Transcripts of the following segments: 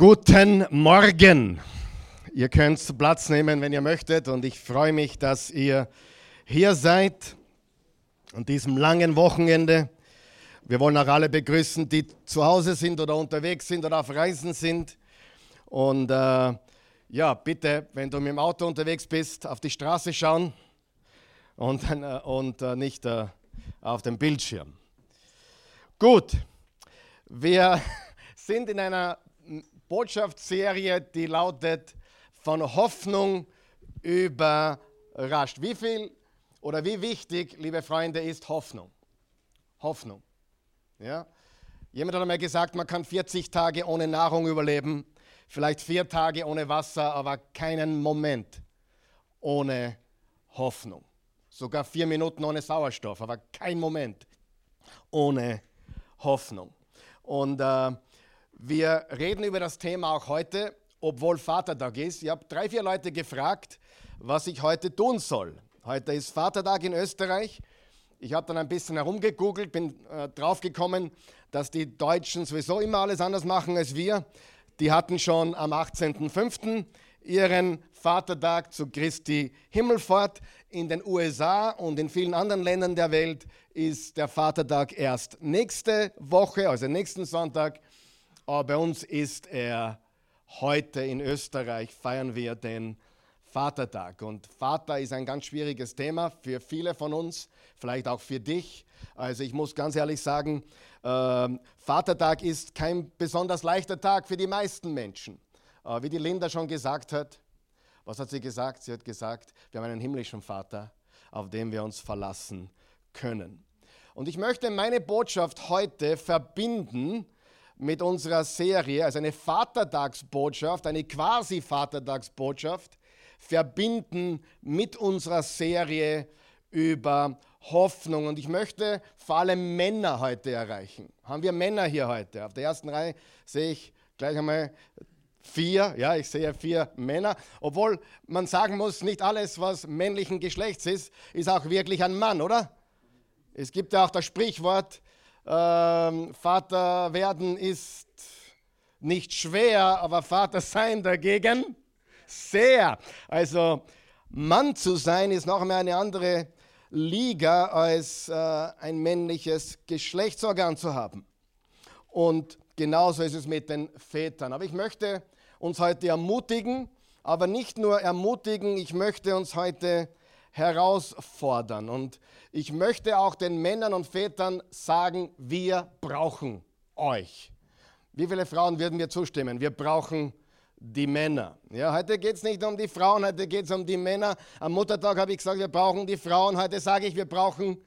Guten Morgen. Ihr könnt Platz nehmen, wenn ihr möchtet. Und ich freue mich, dass ihr hier seid an diesem langen Wochenende. Wir wollen auch alle begrüßen, die zu Hause sind oder unterwegs sind oder auf Reisen sind. Und äh, ja, bitte, wenn du mit dem Auto unterwegs bist, auf die Straße schauen und, äh, und äh, nicht äh, auf dem Bildschirm. Gut, wir sind in einer Botschaftsserie, die lautet von Hoffnung überrascht. Wie viel oder wie wichtig, liebe Freunde, ist Hoffnung? Hoffnung. Ja? Jemand hat einmal gesagt, man kann 40 Tage ohne Nahrung überleben, vielleicht vier Tage ohne Wasser, aber keinen Moment ohne Hoffnung. Sogar vier Minuten ohne Sauerstoff, aber kein Moment ohne Hoffnung. Und äh, wir reden über das Thema auch heute, obwohl Vatertag ist. Ich habe drei, vier Leute gefragt, was ich heute tun soll. Heute ist Vatertag in Österreich. Ich habe dann ein bisschen herumgegoogelt, bin äh, draufgekommen, dass die Deutschen sowieso immer alles anders machen als wir. Die hatten schon am 18.05. ihren Vatertag zu Christi Himmelfahrt. In den USA und in vielen anderen Ländern der Welt ist der Vatertag erst nächste Woche, also nächsten Sonntag. Aber bei uns ist er heute in Österreich, feiern wir den Vatertag. Und Vater ist ein ganz schwieriges Thema für viele von uns, vielleicht auch für dich. Also ich muss ganz ehrlich sagen, äh, Vatertag ist kein besonders leichter Tag für die meisten Menschen. Äh, wie die Linda schon gesagt hat, was hat sie gesagt? Sie hat gesagt, wir haben einen himmlischen Vater, auf den wir uns verlassen können. Und ich möchte meine Botschaft heute verbinden mit unserer Serie, also eine Vatertagsbotschaft, eine quasi Vatertagsbotschaft, verbinden mit unserer Serie über Hoffnung. Und ich möchte vor allem Männer heute erreichen. Haben wir Männer hier heute? Auf der ersten Reihe sehe ich gleich einmal vier, ja, ich sehe vier Männer. Obwohl man sagen muss, nicht alles, was männlichen Geschlechts ist, ist auch wirklich ein Mann, oder? Es gibt ja auch das Sprichwort, ähm, Vater werden ist nicht schwer, aber Vater sein dagegen sehr. Also Mann zu sein ist noch einmal eine andere Liga als äh, ein männliches Geschlechtsorgan zu haben. Und genauso ist es mit den Vätern. Aber ich möchte uns heute ermutigen, aber nicht nur ermutigen, ich möchte uns heute herausfordern. Und ich möchte auch den Männern und Vätern sagen, wir brauchen euch. Wie viele Frauen würden mir zustimmen? Wir brauchen die Männer. Ja, heute geht es nicht um die Frauen, heute geht es um die Männer. Am Muttertag habe ich gesagt, wir brauchen die Frauen. Heute sage ich, wir brauchen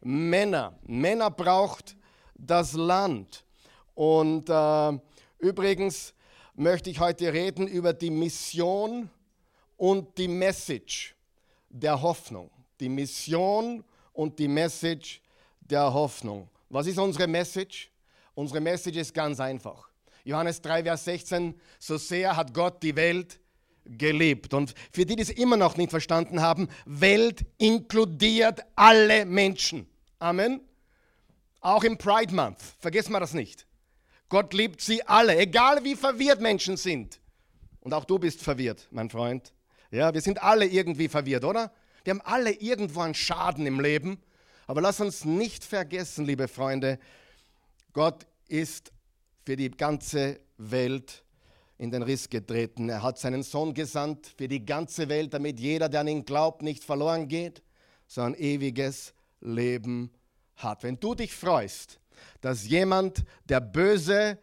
Männer. Männer braucht das Land. Und äh, übrigens möchte ich heute reden über die Mission und die Message der Hoffnung. Die Mission und die Message der Hoffnung. Was ist unsere Message? Unsere Message ist ganz einfach. Johannes 3, Vers 16, so sehr hat Gott die Welt geliebt. Und für die, die es immer noch nicht verstanden haben, Welt inkludiert alle Menschen. Amen. Auch im Pride Month, vergessen wir das nicht. Gott liebt sie alle, egal wie verwirrt Menschen sind. Und auch du bist verwirrt, mein Freund. Ja, wir sind alle irgendwie verwirrt, oder? Wir haben alle irgendwo einen Schaden im Leben. Aber lass uns nicht vergessen, liebe Freunde, Gott ist für die ganze Welt in den Riss getreten. Er hat seinen Sohn gesandt für die ganze Welt, damit jeder, der an ihn glaubt, nicht verloren geht, sondern ewiges Leben hat. Wenn du dich freust, dass jemand, der böse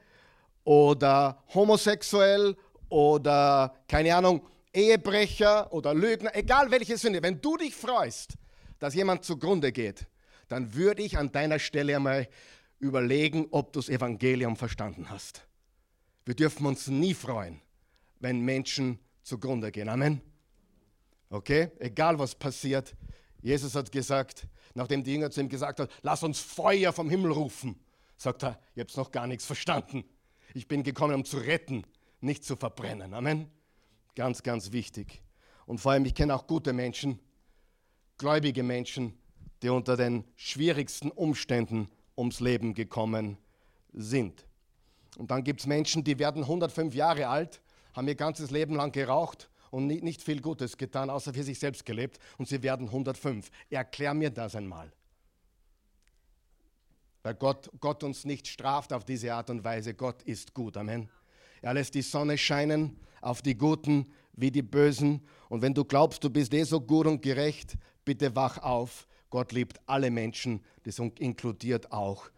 oder homosexuell oder keine Ahnung, Ehebrecher oder Lügner, egal welche Sünde, wenn du dich freust, dass jemand zugrunde geht, dann würde ich an deiner Stelle einmal überlegen, ob du das Evangelium verstanden hast. Wir dürfen uns nie freuen, wenn Menschen zugrunde gehen. Amen. Okay? Egal was passiert. Jesus hat gesagt, nachdem die Jünger zu ihm gesagt haben, lass uns Feuer vom Himmel rufen, sagt er, ihr habt noch gar nichts verstanden. Ich bin gekommen, um zu retten, nicht zu verbrennen. Amen. Ganz, ganz wichtig. Und vor allem, ich kenne auch gute Menschen, gläubige Menschen, die unter den schwierigsten Umständen ums Leben gekommen sind. Und dann gibt es Menschen, die werden 105 Jahre alt, haben ihr ganzes Leben lang geraucht und nicht viel Gutes getan, außer für sich selbst gelebt und sie werden 105. Erklär mir das einmal. Weil Gott, Gott uns nicht straft auf diese Art und Weise. Gott ist gut. Amen. Er lässt die Sonne scheinen auf die Guten wie die Bösen. Und wenn du glaubst, du bist eh so gut und gerecht, bitte wach auf. Gott liebt alle Menschen, das inkludiert auch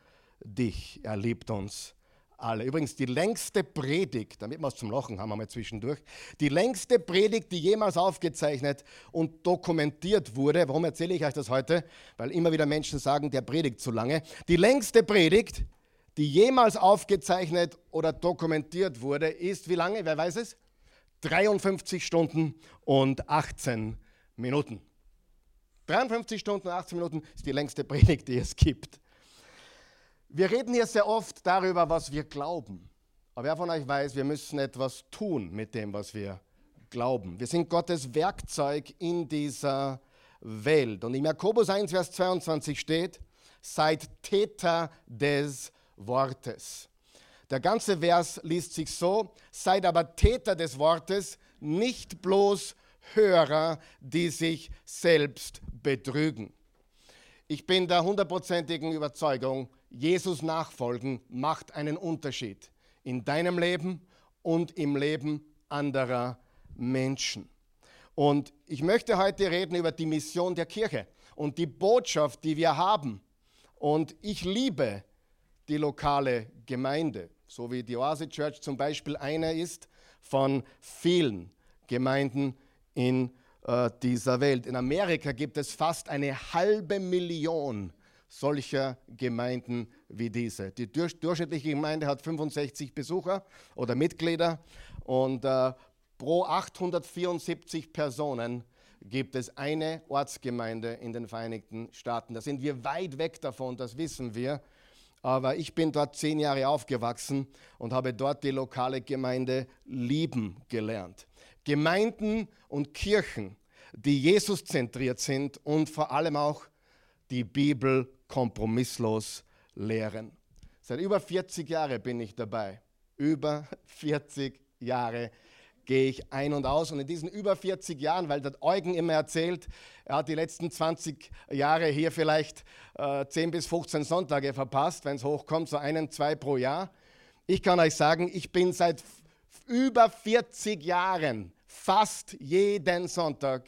dich. Er liebt uns alle. Übrigens, die längste Predigt, damit wir es zum Lachen haben, wir mal zwischendurch, die längste Predigt, die jemals aufgezeichnet und dokumentiert wurde, warum erzähle ich euch das heute? Weil immer wieder Menschen sagen, der predigt zu lange. Die längste Predigt, die jemals aufgezeichnet oder dokumentiert wurde, ist wie lange? Wer weiß es? 53 Stunden und 18 Minuten. 53 Stunden und 18 Minuten ist die längste Predigt, die es gibt. Wir reden hier sehr oft darüber, was wir glauben. Aber wer von euch weiß, wir müssen etwas tun mit dem, was wir glauben. Wir sind Gottes Werkzeug in dieser Welt. Und im Jakobus 1, Vers 22 steht, seid Täter des Wortes. Der ganze Vers liest sich so, seid aber Täter des Wortes, nicht bloß Hörer, die sich selbst betrügen. Ich bin der hundertprozentigen Überzeugung, Jesus nachfolgen macht einen Unterschied in deinem Leben und im Leben anderer Menschen. Und ich möchte heute reden über die Mission der Kirche und die Botschaft, die wir haben. Und ich liebe die lokale Gemeinde, so wie die Oase Church zum Beispiel eine ist von vielen Gemeinden in äh, dieser Welt. In Amerika gibt es fast eine halbe Million solcher Gemeinden wie diese. Die durchschnittliche Gemeinde hat 65 Besucher oder Mitglieder und äh, pro 874 Personen gibt es eine Ortsgemeinde in den Vereinigten Staaten. Da sind wir weit weg davon, das wissen wir. Aber ich bin dort zehn Jahre aufgewachsen und habe dort die lokale Gemeinde lieben gelernt. Gemeinden und Kirchen, die Jesus zentriert sind und vor allem auch die Bibel kompromisslos lehren. Seit über 40 Jahren bin ich dabei. Über 40 Jahre gehe ich ein und aus. Und in diesen über 40 Jahren, weil der Eugen immer erzählt, er hat die letzten 20 Jahre hier vielleicht äh, 10 bis 15 Sonntage verpasst, wenn es hochkommt, so einen, zwei pro Jahr. Ich kann euch sagen, ich bin seit über 40 Jahren fast jeden Sonntag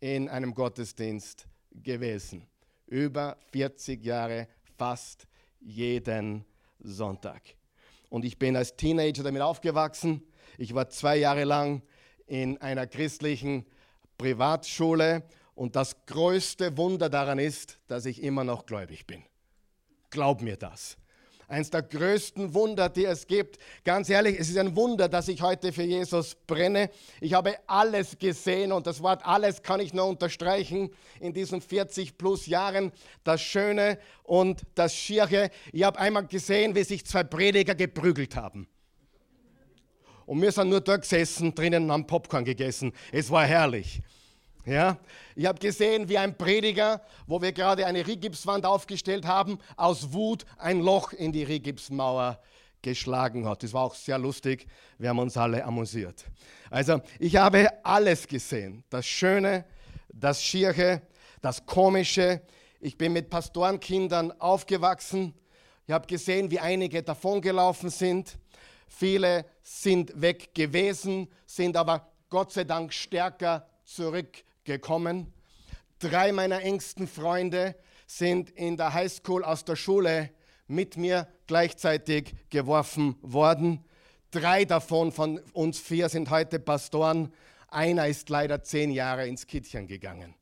in einem Gottesdienst gewesen über 40 Jahre fast jeden Sonntag. Und ich bin als Teenager damit aufgewachsen. Ich war zwei Jahre lang in einer christlichen Privatschule und das größte Wunder daran ist, dass ich immer noch gläubig bin. Glaub mir das eines der größten Wunder, die es gibt. Ganz ehrlich, es ist ein Wunder, dass ich heute für Jesus brenne. Ich habe alles gesehen und das Wort alles kann ich nur unterstreichen in diesen 40 plus Jahren. Das Schöne und das Schiere. Ich habe einmal gesehen, wie sich zwei Prediger geprügelt haben. Und wir sind nur dort gesessen, drinnen und haben Popcorn gegessen. Es war herrlich. Ja, ich habe gesehen, wie ein Prediger, wo wir gerade eine Rigipswand aufgestellt haben, aus Wut ein Loch in die Rigipsmauer geschlagen hat. Das war auch sehr lustig. Wir haben uns alle amüsiert. Also, ich habe alles gesehen. Das Schöne, das Schiere, das Komische. Ich bin mit Pastorenkindern aufgewachsen. Ich habe gesehen, wie einige davongelaufen sind. Viele sind weg gewesen, sind aber Gott sei Dank stärker zurück gekommen. Drei meiner engsten Freunde sind in der Highschool aus der Schule mit mir gleichzeitig geworfen worden. Drei davon von uns vier sind heute Pastoren. Einer ist leider zehn Jahre ins Kittchen gegangen.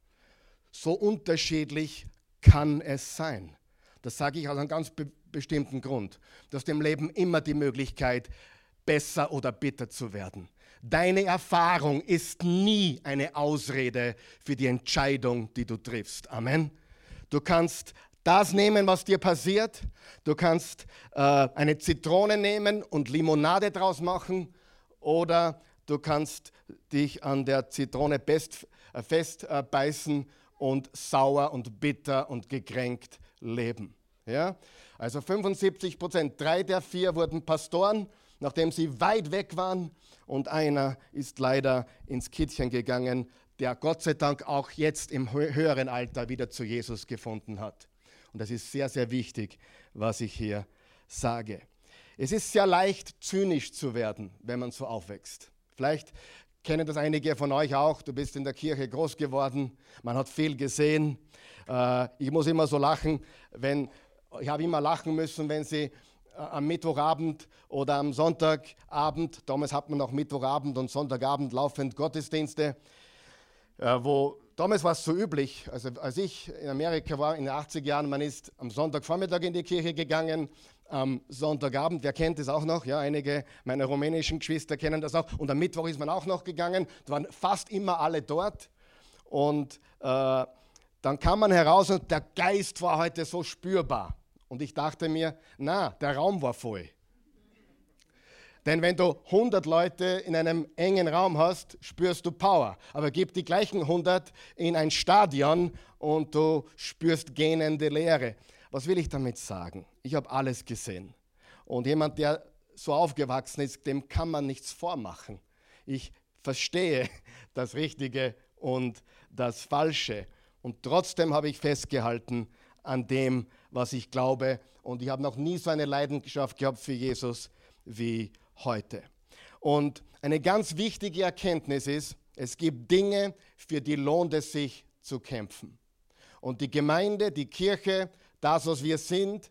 So unterschiedlich kann es sein. Das sage ich aus einem ganz bestimmten Grund. Du hast im Leben immer die Möglichkeit, besser oder bitter zu werden. Deine Erfahrung ist nie eine Ausrede für die Entscheidung, die du triffst. Amen. Du kannst das nehmen, was dir passiert. Du kannst äh, eine Zitrone nehmen und Limonade draus machen. Oder du kannst dich an der Zitrone best, äh, festbeißen und sauer und bitter und gekränkt leben. Ja? Also 75 Prozent, drei der vier wurden Pastoren, nachdem sie weit weg waren. Und einer ist leider ins Kittchen gegangen, der Gott sei Dank auch jetzt im höheren Alter wieder zu Jesus gefunden hat. Und das ist sehr, sehr wichtig, was ich hier sage. Es ist sehr leicht, zynisch zu werden, wenn man so aufwächst. Vielleicht kennen das einige von euch auch. Du bist in der Kirche groß geworden, man hat viel gesehen. Äh, ich muss immer so lachen, wenn ich habe immer lachen müssen, wenn sie äh, am Mittwochabend oder am Sonntagabend, damals hat man noch Mittwochabend und Sonntagabend laufend Gottesdienste, äh, wo damals war es so üblich, also als ich in Amerika war in den 80er Jahren, man ist am Sonntagvormittag in die Kirche gegangen, am Sonntagabend, wer kennt das auch noch? Ja, einige meiner rumänischen Geschwister kennen das auch. Und am Mittwoch ist man auch noch gegangen. Da waren fast immer alle dort. Und äh, dann kam man heraus und der Geist war heute so spürbar. Und ich dachte mir, na, der Raum war voll. Denn wenn du 100 Leute in einem engen Raum hast, spürst du Power. Aber gib die gleichen 100 in ein Stadion und du spürst gähnende Leere. Was will ich damit sagen? Ich habe alles gesehen. Und jemand, der so aufgewachsen ist, dem kann man nichts vormachen. Ich verstehe das Richtige und das Falsche. Und trotzdem habe ich festgehalten an dem, was ich glaube. Und ich habe noch nie so eine Leidenschaft gehabt für Jesus wie heute. Und eine ganz wichtige Erkenntnis ist, es gibt Dinge, für die lohnt es sich zu kämpfen. Und die Gemeinde, die Kirche, das, was wir sind,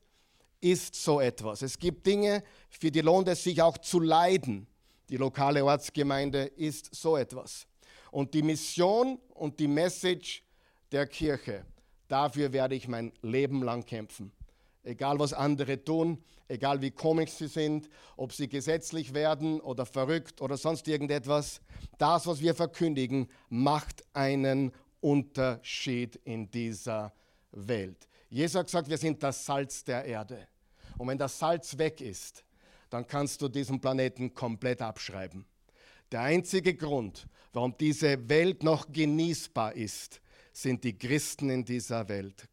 ist so etwas. Es gibt Dinge, für die lohnt es sich auch zu leiden. Die lokale Ortsgemeinde ist so etwas. Und die Mission und die Message der Kirche, dafür werde ich mein Leben lang kämpfen egal was andere tun, egal wie komisch sie sind, ob sie gesetzlich werden oder verrückt oder sonst irgendetwas. Das, was wir verkündigen, macht einen Unterschied in dieser Welt. Jesus hat gesagt, wir sind das Salz der Erde. Und wenn das Salz weg ist, dann kannst du diesen Planeten komplett abschreiben. Der einzige Grund, warum diese Welt noch genießbar ist, sind die Christen in dieser Welt.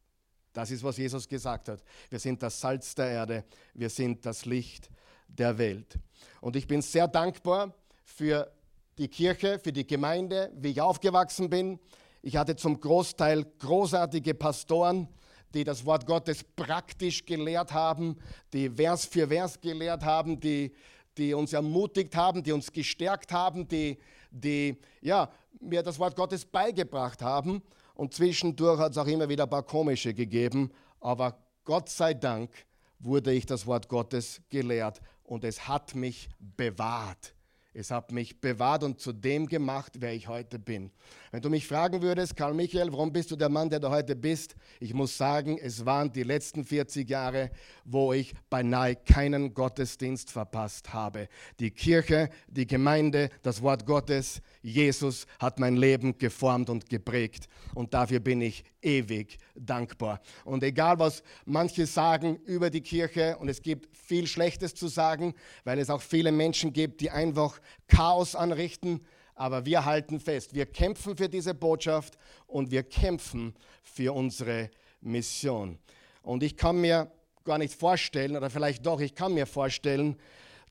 Das ist, was Jesus gesagt hat. Wir sind das Salz der Erde, wir sind das Licht der Welt. Und ich bin sehr dankbar für die Kirche, für die Gemeinde, wie ich aufgewachsen bin. Ich hatte zum Großteil großartige Pastoren, die das Wort Gottes praktisch gelehrt haben, die Vers für Vers gelehrt haben, die, die uns ermutigt haben, die uns gestärkt haben, die, die ja, mir das Wort Gottes beigebracht haben. Und zwischendurch hat es auch immer wieder ein paar komische gegeben. Aber Gott sei Dank wurde ich das Wort Gottes gelehrt und es hat mich bewahrt. Es hat mich bewahrt und zu dem gemacht, wer ich heute bin. Wenn du mich fragen würdest, Karl Michael, warum bist du der Mann, der du heute bist? Ich muss sagen, es waren die letzten 40 Jahre, wo ich beinahe keinen Gottesdienst verpasst habe. Die Kirche, die Gemeinde, das Wort Gottes, Jesus hat mein Leben geformt und geprägt. Und dafür bin ich ewig dankbar. Und egal, was manche sagen über die Kirche, und es gibt viel Schlechtes zu sagen, weil es auch viele Menschen gibt, die einfach Chaos anrichten, aber wir halten fest, wir kämpfen für diese Botschaft und wir kämpfen für unsere Mission. Und ich kann mir gar nicht vorstellen, oder vielleicht doch, ich kann mir vorstellen,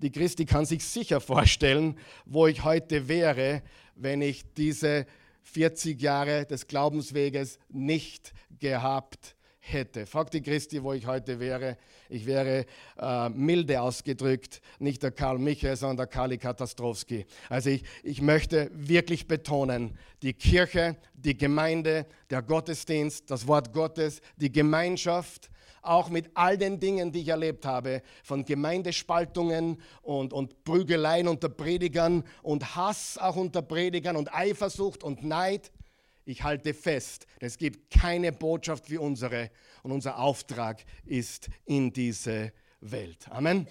die Christi kann sich sicher vorstellen, wo ich heute wäre, wenn ich diese 40 Jahre des Glaubensweges nicht gehabt hätte. Fragt die Christi, wo ich heute wäre. Ich wäre äh, milde ausgedrückt, nicht der Karl Michael, sondern der Kali Katastrowski. Also ich, ich möchte wirklich betonen, die Kirche, die Gemeinde, der Gottesdienst, das Wort Gottes, die Gemeinschaft, auch mit all den Dingen, die ich erlebt habe, von Gemeindespaltungen und, und Prügeleien unter Predigern und Hass auch unter Predigern und Eifersucht und Neid. Ich halte fest, es gibt keine Botschaft wie unsere und unser Auftrag ist in diese Welt. Amen.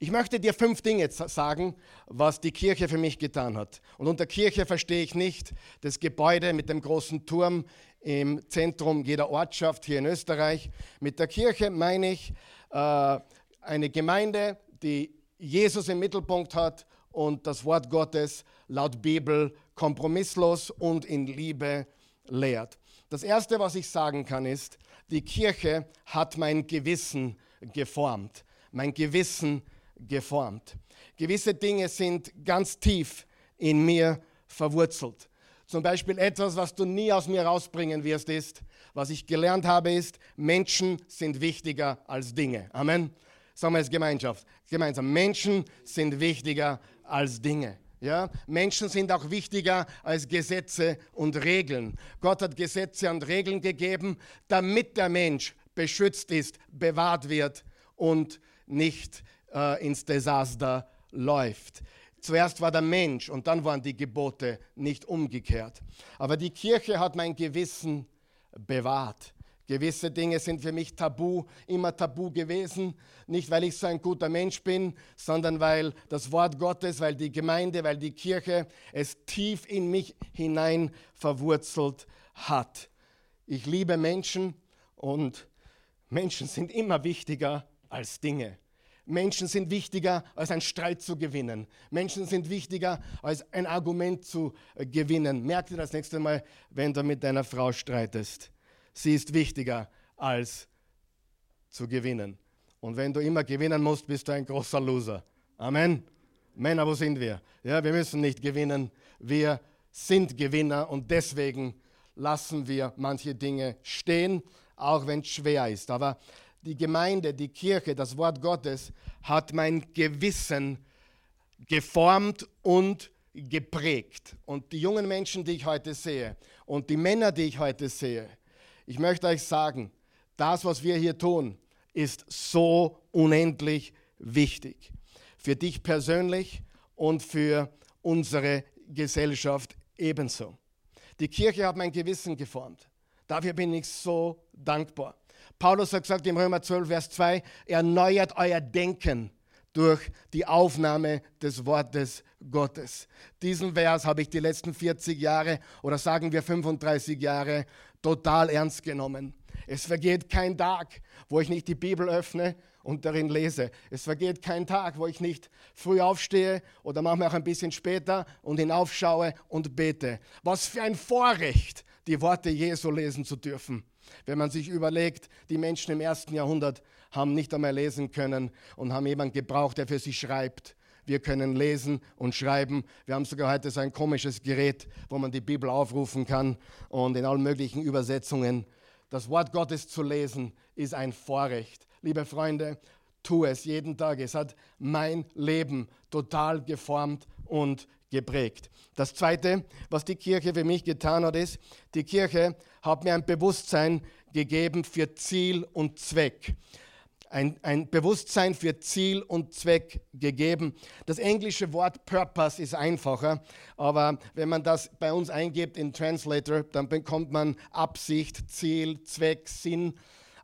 Ich möchte dir fünf Dinge sagen, was die Kirche für mich getan hat. Und unter Kirche verstehe ich nicht das Gebäude mit dem großen Turm im Zentrum jeder Ortschaft hier in Österreich. Mit der Kirche meine ich äh, eine Gemeinde, die Jesus im Mittelpunkt hat und das Wort Gottes laut Bibel kompromisslos und in Liebe lehrt. Das Erste, was ich sagen kann, ist, die Kirche hat mein Gewissen geformt. Mein Gewissen geformt. Gewisse Dinge sind ganz tief in mir verwurzelt. Zum Beispiel etwas, was du nie aus mir rausbringen wirst, ist, was ich gelernt habe, ist, Menschen sind wichtiger als Dinge. Amen. Sagen wir als Gemeinschaft. Gemeinsam. Menschen sind wichtiger als Dinge. Ja? Menschen sind auch wichtiger als Gesetze und Regeln. Gott hat Gesetze und Regeln gegeben, damit der Mensch beschützt ist, bewahrt wird und nicht äh, ins Desaster läuft. Zuerst war der Mensch und dann waren die Gebote nicht umgekehrt. Aber die Kirche hat mein Gewissen bewahrt. Gewisse Dinge sind für mich tabu, immer tabu gewesen. Nicht, weil ich so ein guter Mensch bin, sondern weil das Wort Gottes, weil die Gemeinde, weil die Kirche es tief in mich hinein verwurzelt hat. Ich liebe Menschen und Menschen sind immer wichtiger als Dinge. Menschen sind wichtiger, als einen Streit zu gewinnen. Menschen sind wichtiger, als ein Argument zu äh, gewinnen. Merk dir das nächste Mal, wenn du mit deiner Frau streitest. Sie ist wichtiger, als zu gewinnen. Und wenn du immer gewinnen musst, bist du ein großer Loser. Amen. Männer, wo sind wir? Ja, wir müssen nicht gewinnen. Wir sind Gewinner und deswegen lassen wir manche Dinge stehen, auch wenn es schwer ist. Aber die Gemeinde, die Kirche, das Wort Gottes hat mein Gewissen geformt und geprägt. Und die jungen Menschen, die ich heute sehe und die Männer, die ich heute sehe, ich möchte euch sagen, das, was wir hier tun, ist so unendlich wichtig. Für dich persönlich und für unsere Gesellschaft ebenso. Die Kirche hat mein Gewissen geformt. Dafür bin ich so dankbar. Paulus hat gesagt im Römer 12, Vers 2, erneuert euer Denken durch die Aufnahme des Wortes Gottes. Diesen Vers habe ich die letzten 40 Jahre oder sagen wir 35 Jahre total ernst genommen. Es vergeht kein Tag, wo ich nicht die Bibel öffne und darin lese. Es vergeht kein Tag, wo ich nicht früh aufstehe oder manchmal auch ein bisschen später und hinaufschaue und bete. Was für ein Vorrecht, die Worte Jesu lesen zu dürfen. Wenn man sich überlegt, die Menschen im ersten Jahrhundert haben nicht einmal lesen können und haben jemanden gebraucht, der für sie schreibt. Wir können lesen und schreiben. Wir haben sogar heute so ein komisches Gerät, wo man die Bibel aufrufen kann und in allen möglichen Übersetzungen. Das Wort Gottes zu lesen ist ein Vorrecht. Liebe Freunde, tu es jeden Tag. Es hat mein Leben total geformt und geprägt. Das Zweite, was die Kirche für mich getan hat, ist, die Kirche hat mir ein Bewusstsein gegeben für Ziel und Zweck. Ein, ein, Bewusstsein für Ziel und Zweck gegeben. Das englische Wort Purpose ist einfacher, aber wenn man das bei uns eingibt in Translator, dann bekommt man Absicht, Ziel, Zweck, Sinn.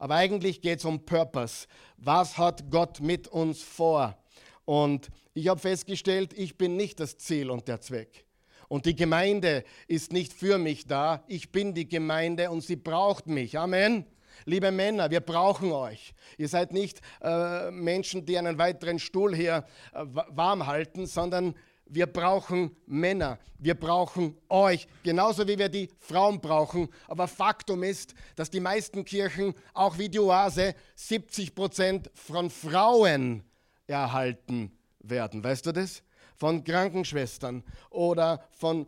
Aber eigentlich geht es um Purpose. Was hat Gott mit uns vor? Und ich habe festgestellt, ich bin nicht das Ziel und der Zweck. Und die Gemeinde ist nicht für mich da. Ich bin die Gemeinde und sie braucht mich. Amen. Liebe Männer, wir brauchen euch. Ihr seid nicht äh, Menschen, die einen weiteren Stuhl hier äh, warm halten, sondern wir brauchen Männer. Wir brauchen euch, genauso wie wir die Frauen brauchen. Aber Faktum ist, dass die meisten Kirchen, auch wie die Oase, 70 Prozent von Frauen erhalten werden. Weißt du das? von Krankenschwestern oder von ähm,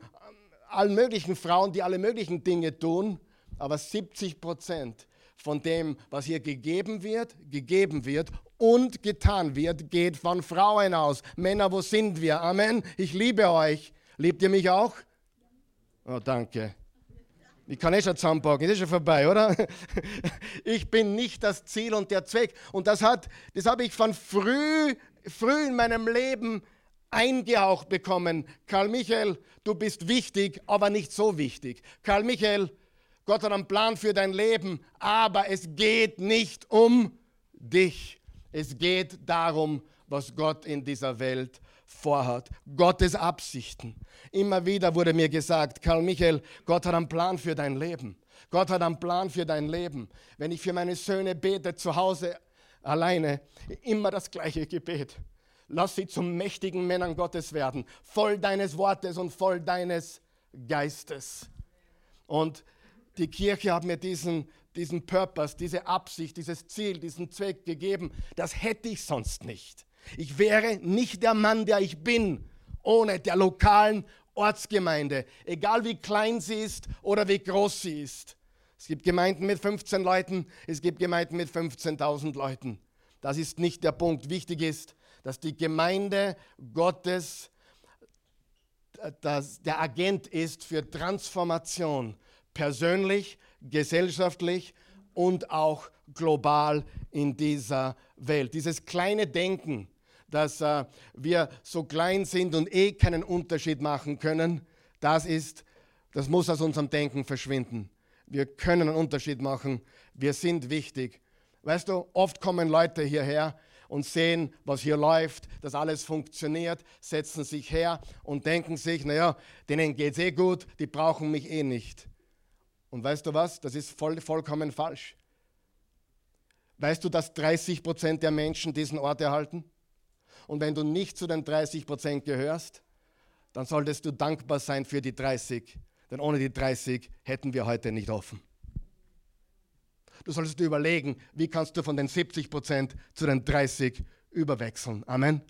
allen möglichen Frauen, die alle möglichen Dinge tun, aber 70 Prozent von dem, was hier gegeben wird, gegeben wird und getan wird, geht von Frauen aus. Männer, wo sind wir? Amen. Ich liebe euch. Liebt ihr mich auch? Oh, danke. Ich kann eh schon zusammenpacken, ist schon vorbei, oder? Ich bin nicht das Ziel und der Zweck. Und das, das habe ich von früh, früh in meinem Leben eingehaucht bekommen, Karl Michael, du bist wichtig, aber nicht so wichtig. Karl Michael, Gott hat einen Plan für dein Leben, aber es geht nicht um dich. Es geht darum, was Gott in dieser Welt vorhat. Gottes Absichten. Immer wieder wurde mir gesagt, Karl Michael, Gott hat einen Plan für dein Leben. Gott hat einen Plan für dein Leben. Wenn ich für meine Söhne bete zu Hause alleine, immer das gleiche Gebet. Lass sie zu mächtigen Männern Gottes werden, voll deines Wortes und voll deines Geistes. Und die Kirche hat mir diesen, diesen Purpose, diese Absicht, dieses Ziel, diesen Zweck gegeben. Das hätte ich sonst nicht. Ich wäre nicht der Mann, der ich bin, ohne der lokalen Ortsgemeinde, egal wie klein sie ist oder wie groß sie ist. Es gibt Gemeinden mit 15 Leuten, es gibt Gemeinden mit 15.000 Leuten. Das ist nicht der Punkt. Wichtig ist, dass die Gemeinde Gottes dass der Agent ist für Transformation, persönlich, gesellschaftlich und auch global in dieser Welt. Dieses kleine Denken, dass äh, wir so klein sind und eh keinen Unterschied machen können, das ist, das muss aus unserem Denken verschwinden. Wir können einen Unterschied machen. Wir sind wichtig. Weißt du, oft kommen Leute hierher und sehen, was hier läuft, dass alles funktioniert, setzen sich her und denken sich, naja, denen geht es eh gut, die brauchen mich eh nicht. Und weißt du was? Das ist voll, vollkommen falsch. Weißt du, dass 30 Prozent der Menschen diesen Ort erhalten? Und wenn du nicht zu den 30 Prozent gehörst, dann solltest du dankbar sein für die 30, denn ohne die 30 hätten wir heute nicht offen. Du solltest dir überlegen, wie kannst du von den 70 Prozent zu den 30 überwechseln. Amen.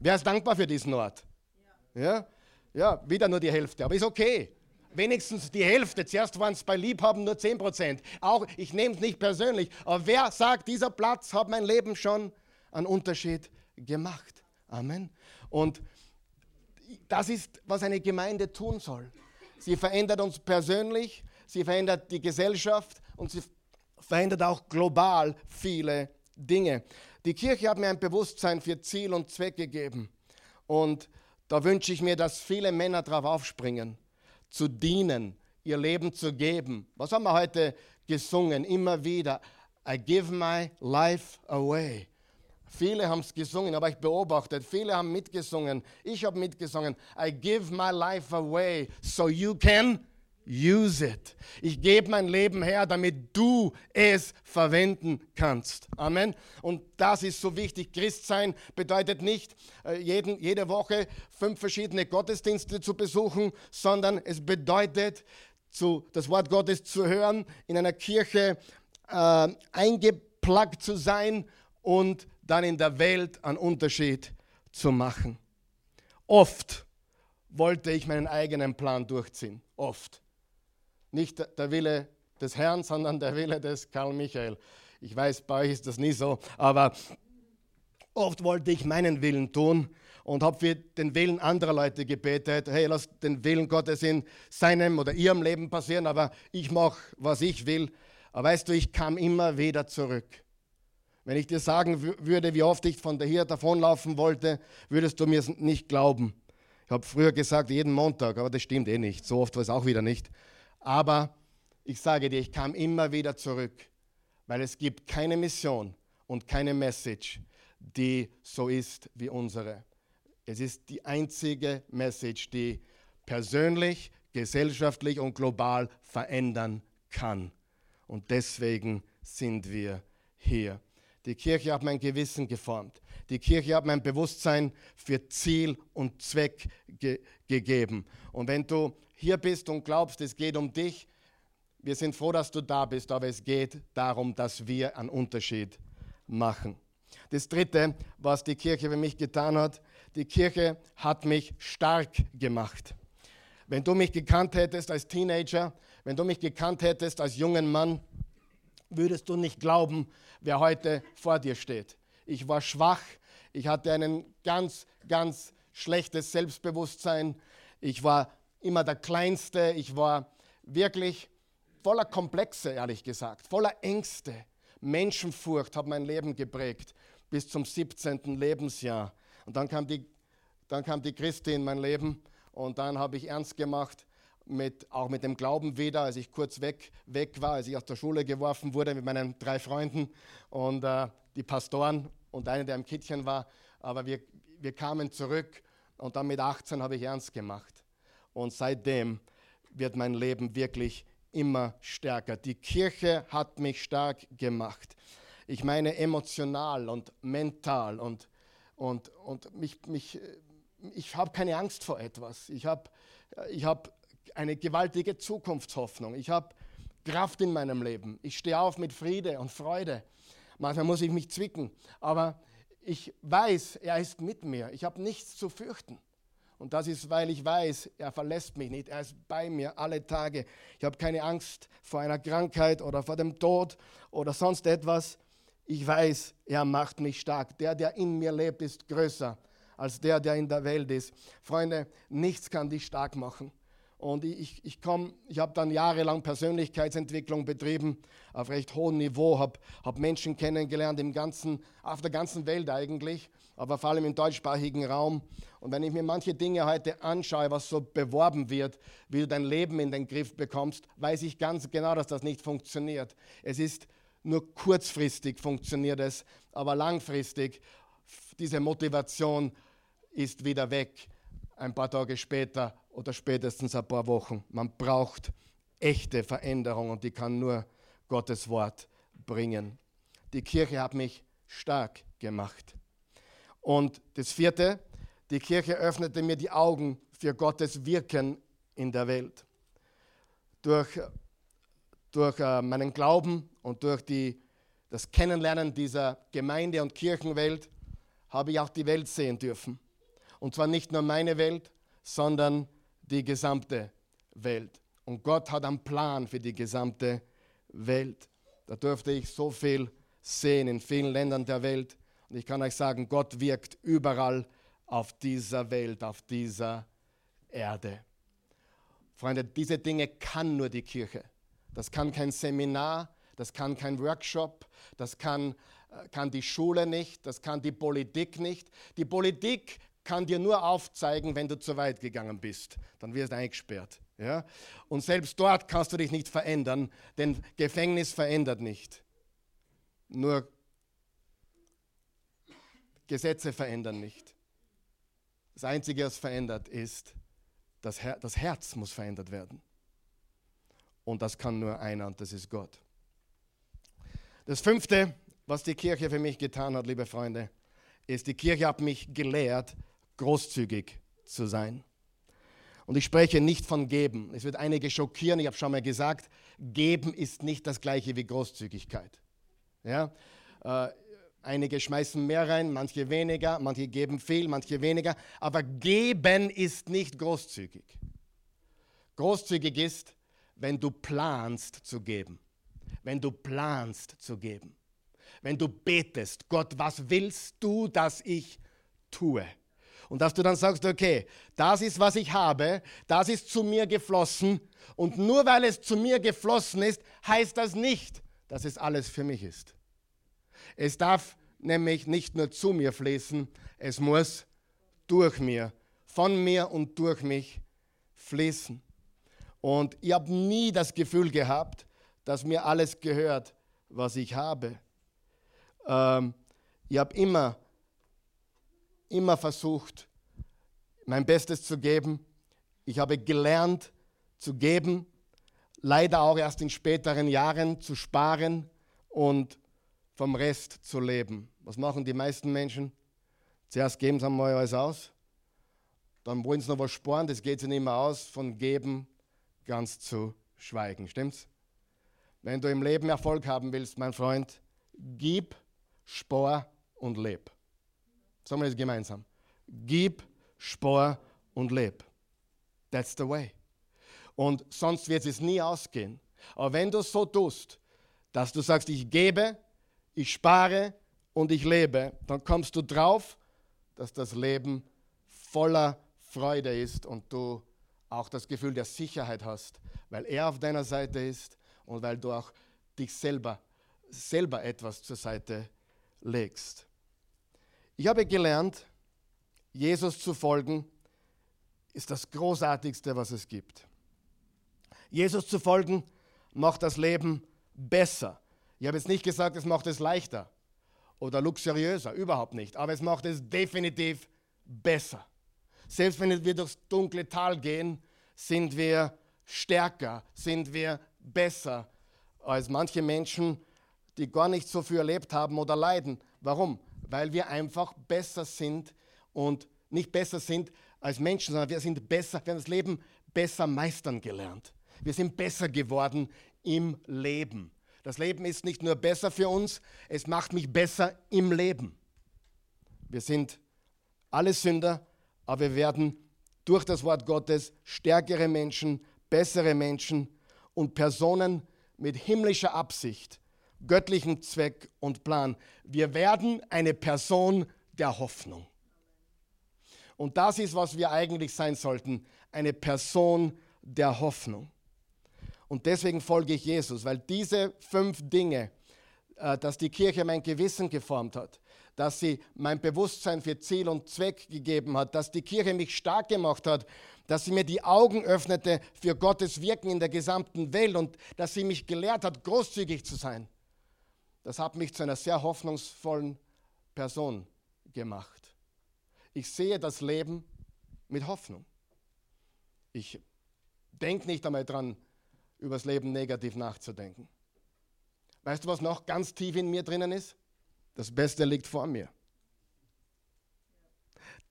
Wer ist dankbar für diesen Ort? Ja. ja? Ja, wieder nur die Hälfte, aber ist okay. Wenigstens die Hälfte. Zuerst waren es bei Liebhaben nur 10 Prozent. Auch, ich nehme es nicht persönlich, aber wer sagt, dieser Platz hat mein Leben schon einen Unterschied gemacht? Amen. Und das ist, was eine Gemeinde tun soll. Sie verändert uns persönlich, sie verändert die Gesellschaft und sie verändert auch global viele Dinge. Die Kirche hat mir ein Bewusstsein für Ziel und Zweck gegeben. Und da wünsche ich mir, dass viele Männer darauf aufspringen, zu dienen, ihr Leben zu geben. Was haben wir heute gesungen? Immer wieder. I give my life away. Viele haben es gesungen, aber ich beobachtet, viele haben mitgesungen. Ich habe mitgesungen. I give my life away so you can Use it. Ich gebe mein Leben her, damit du es verwenden kannst. Amen. Und das ist so wichtig. Christsein bedeutet nicht, äh, jeden, jede Woche fünf verschiedene Gottesdienste zu besuchen, sondern es bedeutet, zu, das Wort Gottes zu hören, in einer Kirche äh, eingeplagt zu sein und dann in der Welt einen Unterschied zu machen. Oft wollte ich meinen eigenen Plan durchziehen. Oft. Nicht der Wille des Herrn, sondern der Wille des Karl Michael. Ich weiß, bei euch ist das nie so, aber oft wollte ich meinen Willen tun und habe für den Willen anderer Leute gebetet. Hey, lass den Willen Gottes in seinem oder ihrem Leben passieren, aber ich mache, was ich will. Aber weißt du, ich kam immer wieder zurück. Wenn ich dir sagen würde, wie oft ich von hier davonlaufen wollte, würdest du mir nicht glauben. Ich habe früher gesagt, jeden Montag, aber das stimmt eh nicht. So oft war es auch wieder nicht. Aber ich sage dir, ich kam immer wieder zurück, weil es gibt keine Mission und keine Message, die so ist wie unsere. Es ist die einzige Message, die persönlich, gesellschaftlich und global verändern kann. Und deswegen sind wir hier. Die Kirche hat mein Gewissen geformt. Die Kirche hat mein Bewusstsein für Ziel und Zweck ge gegeben. Und wenn du hier bist und glaubst, es geht um dich, wir sind froh, dass du da bist, aber es geht darum, dass wir einen Unterschied machen. Das Dritte, was die Kirche für mich getan hat, die Kirche hat mich stark gemacht. Wenn du mich gekannt hättest als Teenager, wenn du mich gekannt hättest als jungen Mann, würdest du nicht glauben, wer heute vor dir steht. Ich war schwach, ich hatte ein ganz, ganz schlechtes Selbstbewusstsein, ich war immer der Kleinste. Ich war wirklich voller Komplexe, ehrlich gesagt, voller Ängste. Menschenfurcht hat mein Leben geprägt bis zum 17. Lebensjahr. Und dann kam die, dann kam die Christi in mein Leben und dann habe ich ernst gemacht, mit, auch mit dem Glauben wieder, als ich kurz weg, weg war, als ich aus der Schule geworfen wurde mit meinen drei Freunden und äh, die Pastoren und einer, der im Kittchen war. Aber wir, wir kamen zurück und dann mit 18 habe ich ernst gemacht. Und seitdem wird mein Leben wirklich immer stärker. Die Kirche hat mich stark gemacht. Ich meine emotional und mental und, und, und mich, mich, ich habe keine Angst vor etwas. Ich habe ich hab eine gewaltige Zukunftshoffnung. Ich habe Kraft in meinem Leben. Ich stehe auf mit Friede und Freude. Manchmal muss ich mich zwicken, aber ich weiß, er ist mit mir. Ich habe nichts zu fürchten. Und das ist, weil ich weiß, er verlässt mich nicht. Er ist bei mir alle Tage. Ich habe keine Angst vor einer Krankheit oder vor dem Tod oder sonst etwas. Ich weiß, er macht mich stark. Der, der in mir lebt, ist größer als der, der in der Welt ist. Freunde, nichts kann dich stark machen. Und ich, ich, ich habe dann jahrelang Persönlichkeitsentwicklung betrieben, auf recht hohem Niveau, habe hab Menschen kennengelernt im ganzen, auf der ganzen Welt eigentlich, aber vor allem im deutschsprachigen Raum. Und wenn ich mir manche Dinge heute anschaue, was so beworben wird, wie du dein Leben in den Griff bekommst, weiß ich ganz genau, dass das nicht funktioniert. Es ist nur kurzfristig funktioniert es, aber langfristig, diese Motivation ist wieder weg ein paar Tage später oder spätestens ein paar Wochen. Man braucht echte Veränderung und die kann nur Gottes Wort bringen. Die Kirche hat mich stark gemacht. Und das vierte, die Kirche öffnete mir die Augen für Gottes Wirken in der Welt. Durch, durch äh, meinen Glauben und durch die, das Kennenlernen dieser Gemeinde- und Kirchenwelt habe ich auch die Welt sehen dürfen. Und zwar nicht nur meine Welt, sondern die gesamte Welt. Und Gott hat einen Plan für die gesamte Welt. Da durfte ich so viel sehen in vielen Ländern der Welt. Und ich kann euch sagen, Gott wirkt überall auf dieser Welt, auf dieser Erde. Freunde, diese Dinge kann nur die Kirche. Das kann kein Seminar, das kann kein Workshop, das kann, äh, kann die Schule nicht, das kann die Politik nicht. Die Politik kann dir nur aufzeigen, wenn du zu weit gegangen bist. Dann wirst du eingesperrt. Ja? Und selbst dort kannst du dich nicht verändern, denn Gefängnis verändert nicht. Nur Gesetze verändern nicht. Das Einzige, was verändert, ist, das, Her das Herz muss verändert werden. Und das kann nur einer, und das ist Gott. Das Fünfte, was die Kirche für mich getan hat, liebe Freunde, ist, die Kirche hat mich gelehrt, großzügig zu sein. Und ich spreche nicht von geben. Es wird einige schockieren. Ich habe schon mal gesagt, geben ist nicht das gleiche wie Großzügigkeit. Ja? Äh, einige schmeißen mehr rein, manche weniger, manche geben viel, manche weniger. Aber geben ist nicht großzügig. Großzügig ist, wenn du planst zu geben. Wenn du planst zu geben. Wenn du betest, Gott, was willst du, dass ich tue? Und dass du dann sagst, okay, das ist, was ich habe, das ist zu mir geflossen. Und nur weil es zu mir geflossen ist, heißt das nicht, dass es alles für mich ist. Es darf nämlich nicht nur zu mir fließen, es muss durch mir, von mir und durch mich fließen. Und ich habe nie das Gefühl gehabt, dass mir alles gehört, was ich habe. Ähm, ich habe immer immer versucht, mein Bestes zu geben. Ich habe gelernt zu geben, leider auch erst in späteren Jahren zu sparen und vom Rest zu leben. Was machen die meisten Menschen? Zuerst geben sie einmal alles aus, dann wollen sie noch was sparen, das geht ihnen immer aus, von geben ganz zu schweigen. Stimmt's? Wenn du im Leben Erfolg haben willst, mein Freund, gib, spar und leb. Sagen wir das gemeinsam. Gib, spar und leb. That's the way. Und sonst wird es nie ausgehen. Aber wenn du so tust, dass du sagst, ich gebe, ich spare und ich lebe, dann kommst du drauf, dass das Leben voller Freude ist und du auch das Gefühl der Sicherheit hast, weil er auf deiner Seite ist und weil du auch dich selber, selber etwas zur Seite legst. Ich habe gelernt, Jesus zu folgen ist das Großartigste, was es gibt. Jesus zu folgen macht das Leben besser. Ich habe jetzt nicht gesagt, es macht es leichter oder luxuriöser, überhaupt nicht, aber es macht es definitiv besser. Selbst wenn wir durchs dunkle Tal gehen, sind wir stärker, sind wir besser als manche Menschen, die gar nicht so viel erlebt haben oder leiden. Warum? Weil wir einfach besser sind und nicht besser sind als Menschen, sondern wir sind besser, wir haben das Leben besser meistern gelernt. Wir sind besser geworden im Leben. Das Leben ist nicht nur besser für uns, es macht mich besser im Leben. Wir sind alle Sünder, aber wir werden durch das Wort Gottes stärkere Menschen, bessere Menschen und Personen mit himmlischer Absicht, göttlichem Zweck und Plan. Wir werden eine Person der Hoffnung. Und das ist, was wir eigentlich sein sollten, eine Person der Hoffnung. Und deswegen folge ich Jesus, weil diese fünf Dinge, äh, dass die Kirche mein Gewissen geformt hat, dass sie mein Bewusstsein für Ziel und Zweck gegeben hat, dass die Kirche mich stark gemacht hat, dass sie mir die Augen öffnete für Gottes Wirken in der gesamten Welt und dass sie mich gelehrt hat, großzügig zu sein. Das hat mich zu einer sehr hoffnungsvollen Person gemacht. Ich sehe das Leben mit Hoffnung. Ich denke nicht einmal dran, über das Leben negativ nachzudenken. Weißt du, was noch ganz tief in mir drinnen ist? Das Beste liegt vor mir.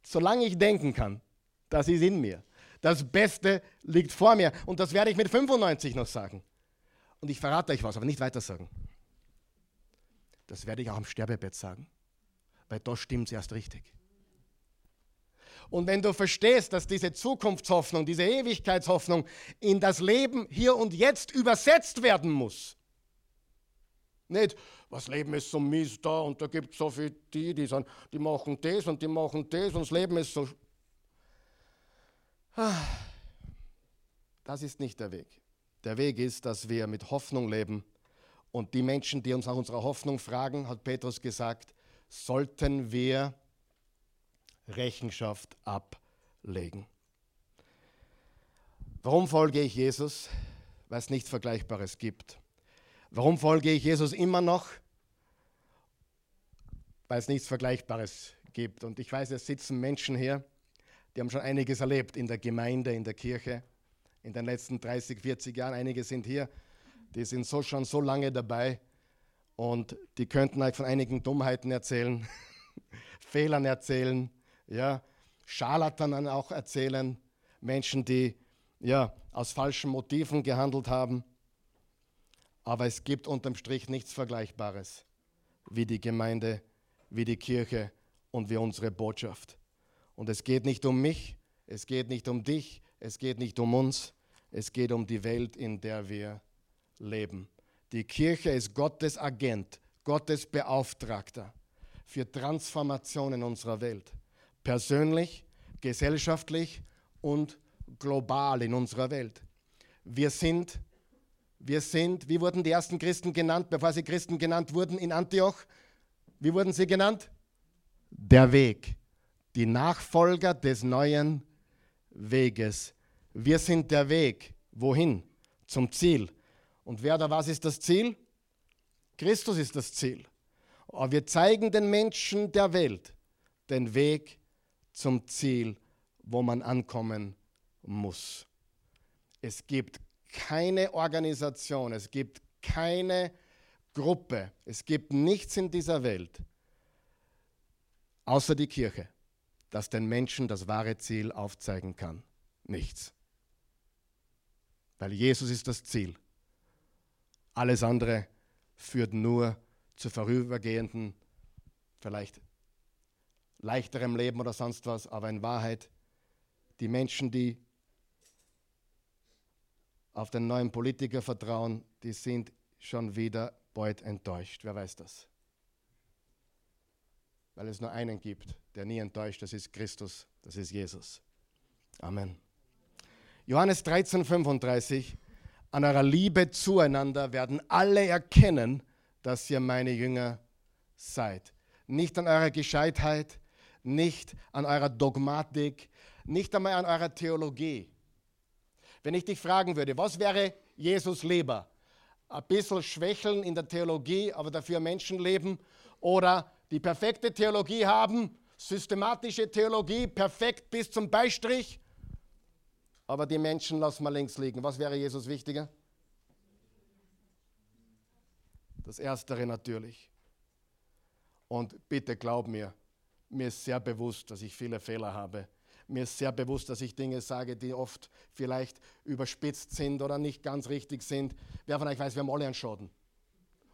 Solange ich denken kann, das ist in mir. Das Beste liegt vor mir. Und das werde ich mit 95 noch sagen. Und ich verrate euch was, aber nicht weiter sagen. Das werde ich auch am Sterbebett sagen. Weil da stimmt es erst richtig. Und wenn du verstehst, dass diese Zukunftshoffnung, diese Ewigkeitshoffnung in das Leben hier und jetzt übersetzt werden muss, nicht, was Leben ist so mies da und da gibt es so viele die, die, sind, die machen das und die machen das und das Leben ist so. Ah, das ist nicht der Weg. Der Weg ist, dass wir mit Hoffnung leben und die Menschen, die uns nach unserer Hoffnung fragen, hat Petrus gesagt, sollten wir Rechenschaft ablegen. Warum folge ich Jesus? Weil es nichts Vergleichbares gibt. Warum folge ich Jesus immer noch? Weil es nichts Vergleichbares gibt. Und ich weiß, es sitzen Menschen hier, die haben schon einiges erlebt in der Gemeinde, in der Kirche, in den letzten 30, 40 Jahren. Einige sind hier, die sind so schon so lange dabei und die könnten euch von einigen Dummheiten erzählen, Fehlern erzählen, ja, Scharlatanen auch erzählen, Menschen, die ja, aus falschen Motiven gehandelt haben. Aber es gibt unterm Strich nichts Vergleichbares wie die Gemeinde, wie die Kirche und wie unsere Botschaft. Und es geht nicht um mich, es geht nicht um dich, es geht nicht um uns, es geht um die Welt, in der wir leben. Die Kirche ist Gottes Agent, Gottes Beauftragter für Transformation in unserer Welt persönlich, gesellschaftlich und global in unserer Welt. Wir sind, wir sind, wie wurden die ersten Christen genannt, bevor sie Christen genannt wurden in Antioch? Wie wurden sie genannt? Der Weg, die Nachfolger des neuen Weges. Wir sind der Weg. Wohin? Zum Ziel. Und wer oder was ist das Ziel? Christus ist das Ziel. Aber wir zeigen den Menschen der Welt den Weg zum Ziel, wo man ankommen muss. Es gibt keine Organisation, es gibt keine Gruppe, es gibt nichts in dieser Welt, außer die Kirche, das den Menschen das wahre Ziel aufzeigen kann. Nichts. Weil Jesus ist das Ziel. Alles andere führt nur zu vorübergehenden, vielleicht leichterem Leben oder sonst was, aber in Wahrheit die Menschen, die auf den neuen Politiker vertrauen, die sind schon wieder bald enttäuscht. Wer weiß das? Weil es nur einen gibt, der nie enttäuscht, das ist Christus, das ist Jesus. Amen. Johannes 13, 35. An eurer Liebe zueinander werden alle erkennen, dass ihr meine Jünger seid. Nicht an eurer Gescheitheit, nicht an eurer Dogmatik, nicht einmal an eurer Theologie. Wenn ich dich fragen würde, was wäre Jesus lieber? Ein bisschen schwächeln in der Theologie, aber dafür Menschen leben oder die perfekte Theologie haben, systematische Theologie, perfekt bis zum Beistrich, aber die Menschen lassen wir links liegen. Was wäre Jesus wichtiger? Das Erstere natürlich. Und bitte glaub mir, mir ist sehr bewusst, dass ich viele Fehler habe. Mir ist sehr bewusst, dass ich Dinge sage, die oft vielleicht überspitzt sind oder nicht ganz richtig sind. Wer von euch weiß, wir haben alle einen Schaden.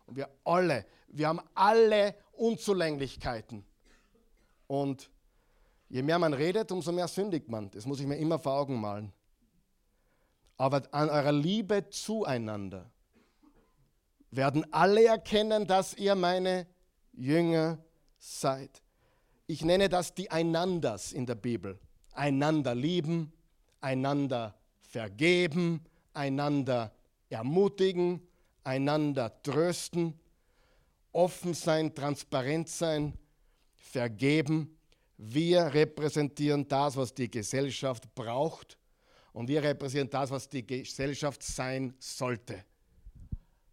Und wir alle, wir haben alle Unzulänglichkeiten. Und je mehr man redet, umso mehr sündigt man. Das muss ich mir immer vor Augen malen. Aber an eurer Liebe zueinander werden alle erkennen, dass ihr meine Jünger seid. Ich nenne das die Einanders in der Bibel. Einander lieben, einander vergeben, einander ermutigen, einander trösten, offen sein, transparent sein, vergeben. Wir repräsentieren das, was die Gesellschaft braucht und wir repräsentieren das, was die Gesellschaft sein sollte.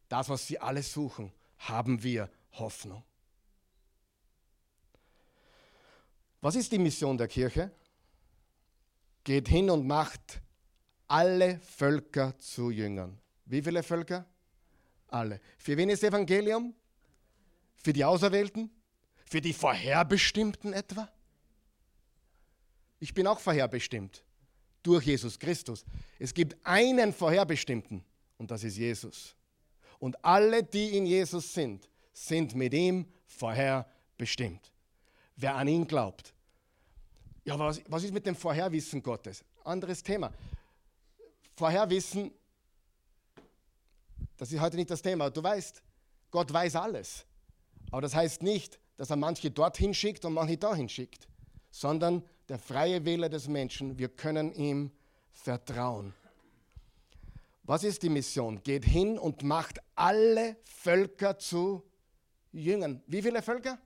Das, was sie alle suchen, haben wir Hoffnung. Was ist die Mission der Kirche? Geht hin und macht alle Völker zu Jüngern. Wie viele Völker? Alle. Für wen ist Evangelium? Für die Auserwählten? Für die Vorherbestimmten etwa? Ich bin auch vorherbestimmt durch Jesus Christus. Es gibt einen Vorherbestimmten und das ist Jesus. Und alle, die in Jesus sind, sind mit ihm vorherbestimmt wer an ihn glaubt. Ja, was, was ist mit dem Vorherwissen Gottes? Anderes Thema. Vorherwissen, das ist heute nicht das Thema. Du weißt, Gott weiß alles. Aber das heißt nicht, dass er manche dorthin schickt und manche dahin schickt, sondern der freie Wille des Menschen, wir können ihm vertrauen. Was ist die Mission? Geht hin und macht alle Völker zu Jüngern. Wie viele Völker?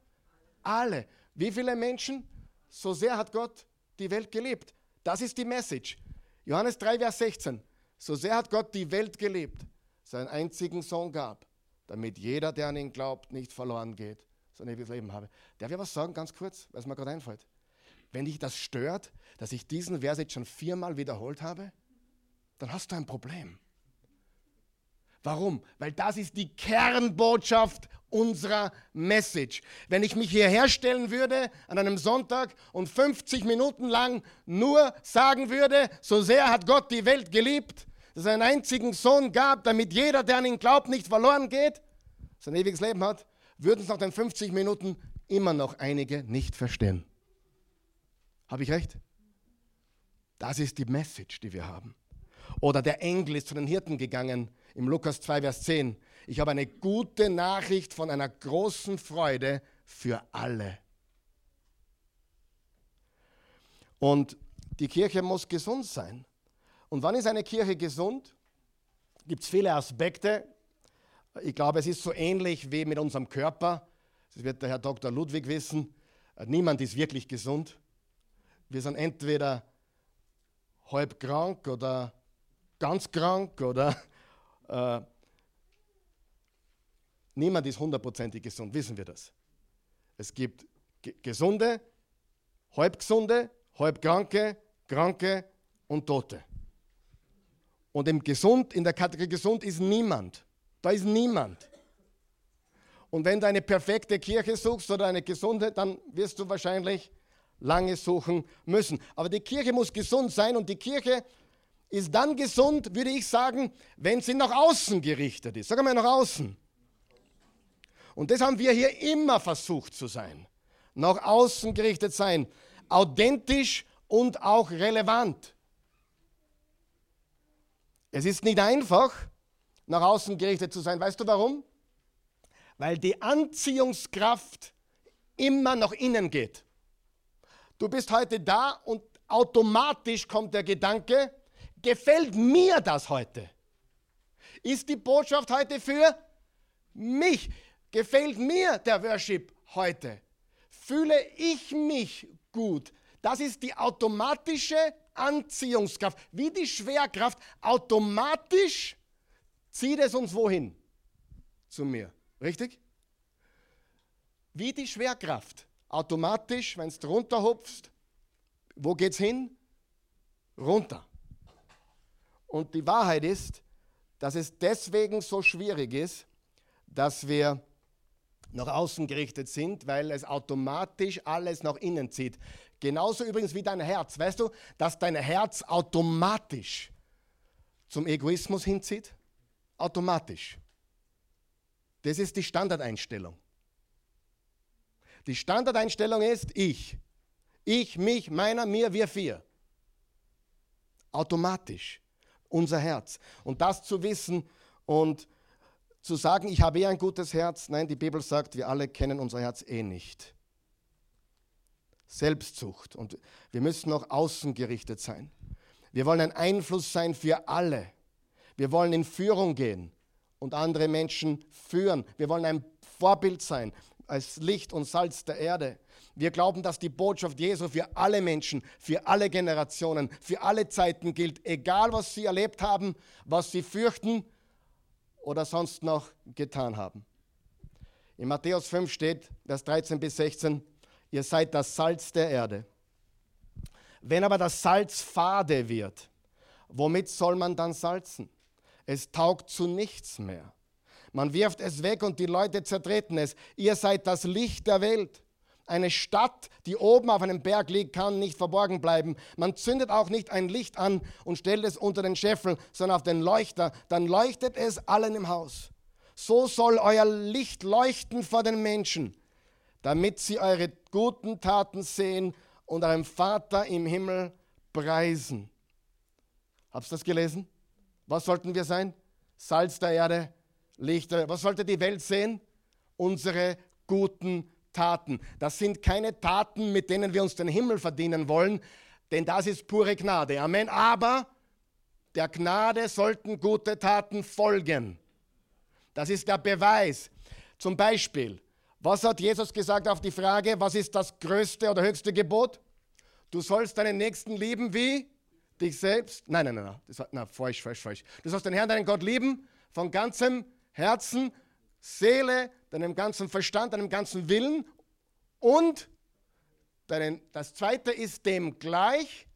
Alle. Wie viele Menschen? So sehr hat Gott die Welt geliebt. Das ist die Message. Johannes 3, Vers 16. So sehr hat Gott die Welt geliebt, seinen einzigen Sohn gab, damit jeder, der an ihn glaubt, nicht verloren geht, sondern ewiges Leben habe. Darf ich was sagen, ganz kurz, weil es mir gerade einfällt? Wenn dich das stört, dass ich diesen Vers jetzt schon viermal wiederholt habe, dann hast du ein Problem. Warum? Weil das ist die Kernbotschaft unserer Message. Wenn ich mich hierher stellen würde an einem Sonntag und 50 Minuten lang nur sagen würde, so sehr hat Gott die Welt geliebt, dass er einen einzigen Sohn gab, damit jeder, der an ihn glaubt, nicht verloren geht, sein ewiges Leben hat, würden es nach den 50 Minuten immer noch einige nicht verstehen. Habe ich recht? Das ist die Message, die wir haben. Oder der Engel ist zu den Hirten gegangen im Lukas 2, Vers 10. Ich habe eine gute Nachricht von einer großen Freude für alle. Und die Kirche muss gesund sein. Und wann ist eine Kirche gesund? Gibt es viele Aspekte. Ich glaube, es ist so ähnlich wie mit unserem Körper. Das wird der Herr Dr. Ludwig wissen. Niemand ist wirklich gesund. Wir sind entweder halb krank oder ganz krank oder äh, niemand ist hundertprozentig gesund, wissen wir das. Es gibt gesunde, halbgesunde, halbkranke, kranke und Tote. Und im Gesund, in der Kategorie gesund ist niemand. Da ist niemand. Und wenn du eine perfekte Kirche suchst oder eine gesunde, dann wirst du wahrscheinlich lange suchen müssen. Aber die Kirche muss gesund sein und die Kirche ist dann gesund, würde ich sagen, wenn sie nach außen gerichtet ist. Sag mal nach außen. Und das haben wir hier immer versucht zu sein. Nach außen gerichtet sein. Authentisch und auch relevant. Es ist nicht einfach, nach außen gerichtet zu sein. Weißt du warum? Weil die Anziehungskraft immer nach innen geht. Du bist heute da und automatisch kommt der Gedanke, Gefällt mir das heute? Ist die Botschaft heute für mich? Gefällt mir der Worship heute? Fühle ich mich gut? Das ist die automatische Anziehungskraft. Wie die Schwerkraft. Automatisch zieht es uns wohin? Zu mir. Richtig? Wie die Schwerkraft. Automatisch, wenn du runterhupfst, wo geht's hin? Runter. Und die Wahrheit ist, dass es deswegen so schwierig ist, dass wir nach außen gerichtet sind, weil es automatisch alles nach innen zieht. Genauso übrigens wie dein Herz. Weißt du, dass dein Herz automatisch zum Egoismus hinzieht? Automatisch. Das ist die Standardeinstellung. Die Standardeinstellung ist ich. Ich, mich, meiner, mir, wir vier. Automatisch. Unser Herz. Und das zu wissen und zu sagen, ich habe eh ein gutes Herz. Nein, die Bibel sagt, wir alle kennen unser Herz eh nicht. Selbstzucht. Und wir müssen auch außen gerichtet sein. Wir wollen ein Einfluss sein für alle. Wir wollen in Führung gehen und andere Menschen führen. Wir wollen ein Vorbild sein als Licht und Salz der Erde. Wir glauben, dass die Botschaft Jesu für alle Menschen, für alle Generationen, für alle Zeiten gilt, egal was sie erlebt haben, was sie fürchten oder sonst noch getan haben. In Matthäus 5 steht, Vers 13 bis 16, ihr seid das Salz der Erde. Wenn aber das Salz fade wird, womit soll man dann salzen? Es taugt zu nichts mehr. Man wirft es weg und die Leute zertreten es. Ihr seid das Licht der Welt. Eine Stadt, die oben auf einem Berg liegt, kann nicht verborgen bleiben. Man zündet auch nicht ein Licht an und stellt es unter den Scheffel, sondern auf den Leuchter. Dann leuchtet es allen im Haus. So soll euer Licht leuchten vor den Menschen, damit sie eure guten Taten sehen und eurem Vater im Himmel preisen. Habt ihr das gelesen? Was sollten wir sein? Salz der Erde, Licht der Was sollte die Welt sehen? Unsere guten Taten. Das sind keine Taten, mit denen wir uns den Himmel verdienen wollen, denn das ist pure Gnade. Amen. Aber der Gnade sollten gute Taten folgen. Das ist der Beweis. Zum Beispiel, was hat Jesus gesagt auf die Frage, was ist das größte oder höchste Gebot? Du sollst deinen Nächsten lieben wie dich selbst. Nein, nein, nein, nein, das nein falsch, falsch, falsch. Du sollst den Herrn, deinen Gott lieben von ganzem Herzen, Seele, deinem ganzen Verstand, deinem ganzen Willen und deinen, das zweite ist dem gleich,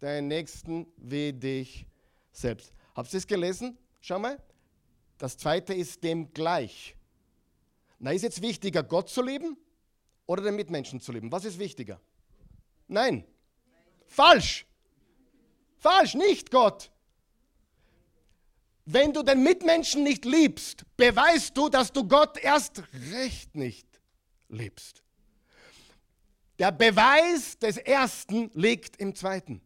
deinen Nächsten wie dich selbst. Habt ihr es gelesen? Schau mal. Das zweite ist dem gleich. Na, ist jetzt wichtiger, Gott zu lieben oder den Mitmenschen zu lieben? Was ist wichtiger? Nein. Falsch. Falsch, nicht Gott. Wenn du den Mitmenschen nicht liebst, beweist du, dass du Gott erst recht nicht liebst. Der Beweis des Ersten liegt im Zweiten.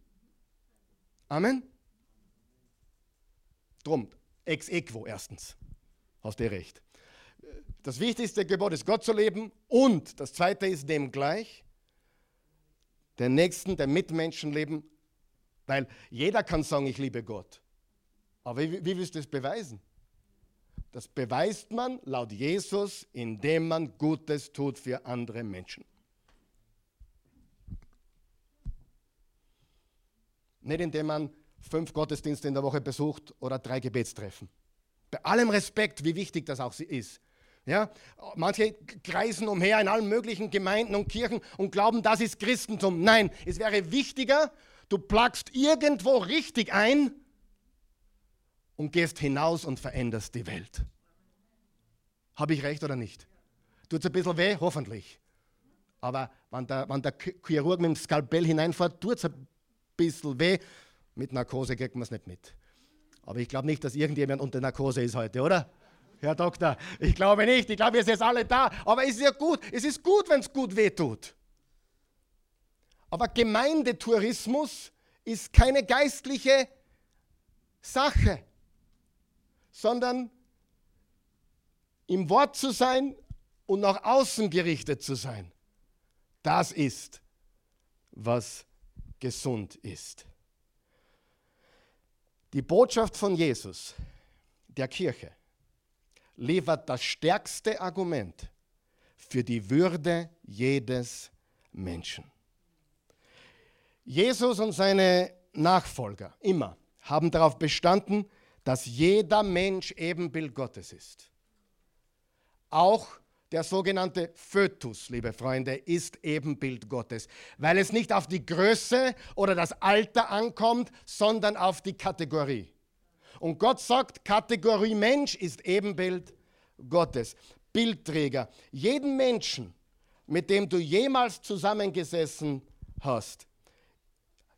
Amen. Drum, ex equo erstens. Hast du recht. Das wichtigste Gebot ist, Gott zu leben und das zweite ist dem gleich, den Nächsten, den Mitmenschen leben, weil jeder kann sagen, ich liebe Gott. Aber wie, wie willst du das beweisen? Das beweist man laut Jesus, indem man Gutes tut für andere Menschen. Nicht indem man fünf Gottesdienste in der Woche besucht oder drei Gebetstreffen. Bei allem Respekt, wie wichtig das auch ist. Ja, manche kreisen umher in allen möglichen Gemeinden und Kirchen und glauben, das ist Christentum. Nein, es wäre wichtiger, du plagst irgendwo richtig ein und gehst hinaus und veränderst die Welt. Habe ich recht oder nicht? Tut es ein bisschen weh? Hoffentlich. Aber wenn der, wenn der Chirurg mit dem Skalpell hineinfährt, tut es ein bisschen weh. Mit Narkose kriegt man es nicht mit. Aber ich glaube nicht, dass irgendjemand unter Narkose ist heute, oder? Herr Doktor, ich glaube nicht. Ich glaube, ihr seid alle da. Aber es ist ja gut. Es ist gut, wenn es gut wehtut. Aber Gemeindetourismus ist keine geistliche Sache sondern im Wort zu sein und nach außen gerichtet zu sein. Das ist, was gesund ist. Die Botschaft von Jesus, der Kirche, liefert das stärkste Argument für die Würde jedes Menschen. Jesus und seine Nachfolger immer haben darauf bestanden, dass jeder Mensch Ebenbild Gottes ist. Auch der sogenannte Fötus, liebe Freunde, ist Ebenbild Gottes, weil es nicht auf die Größe oder das Alter ankommt, sondern auf die Kategorie. Und Gott sagt, Kategorie Mensch ist Ebenbild Gottes. Bildträger. Jeden Menschen, mit dem du jemals zusammengesessen hast,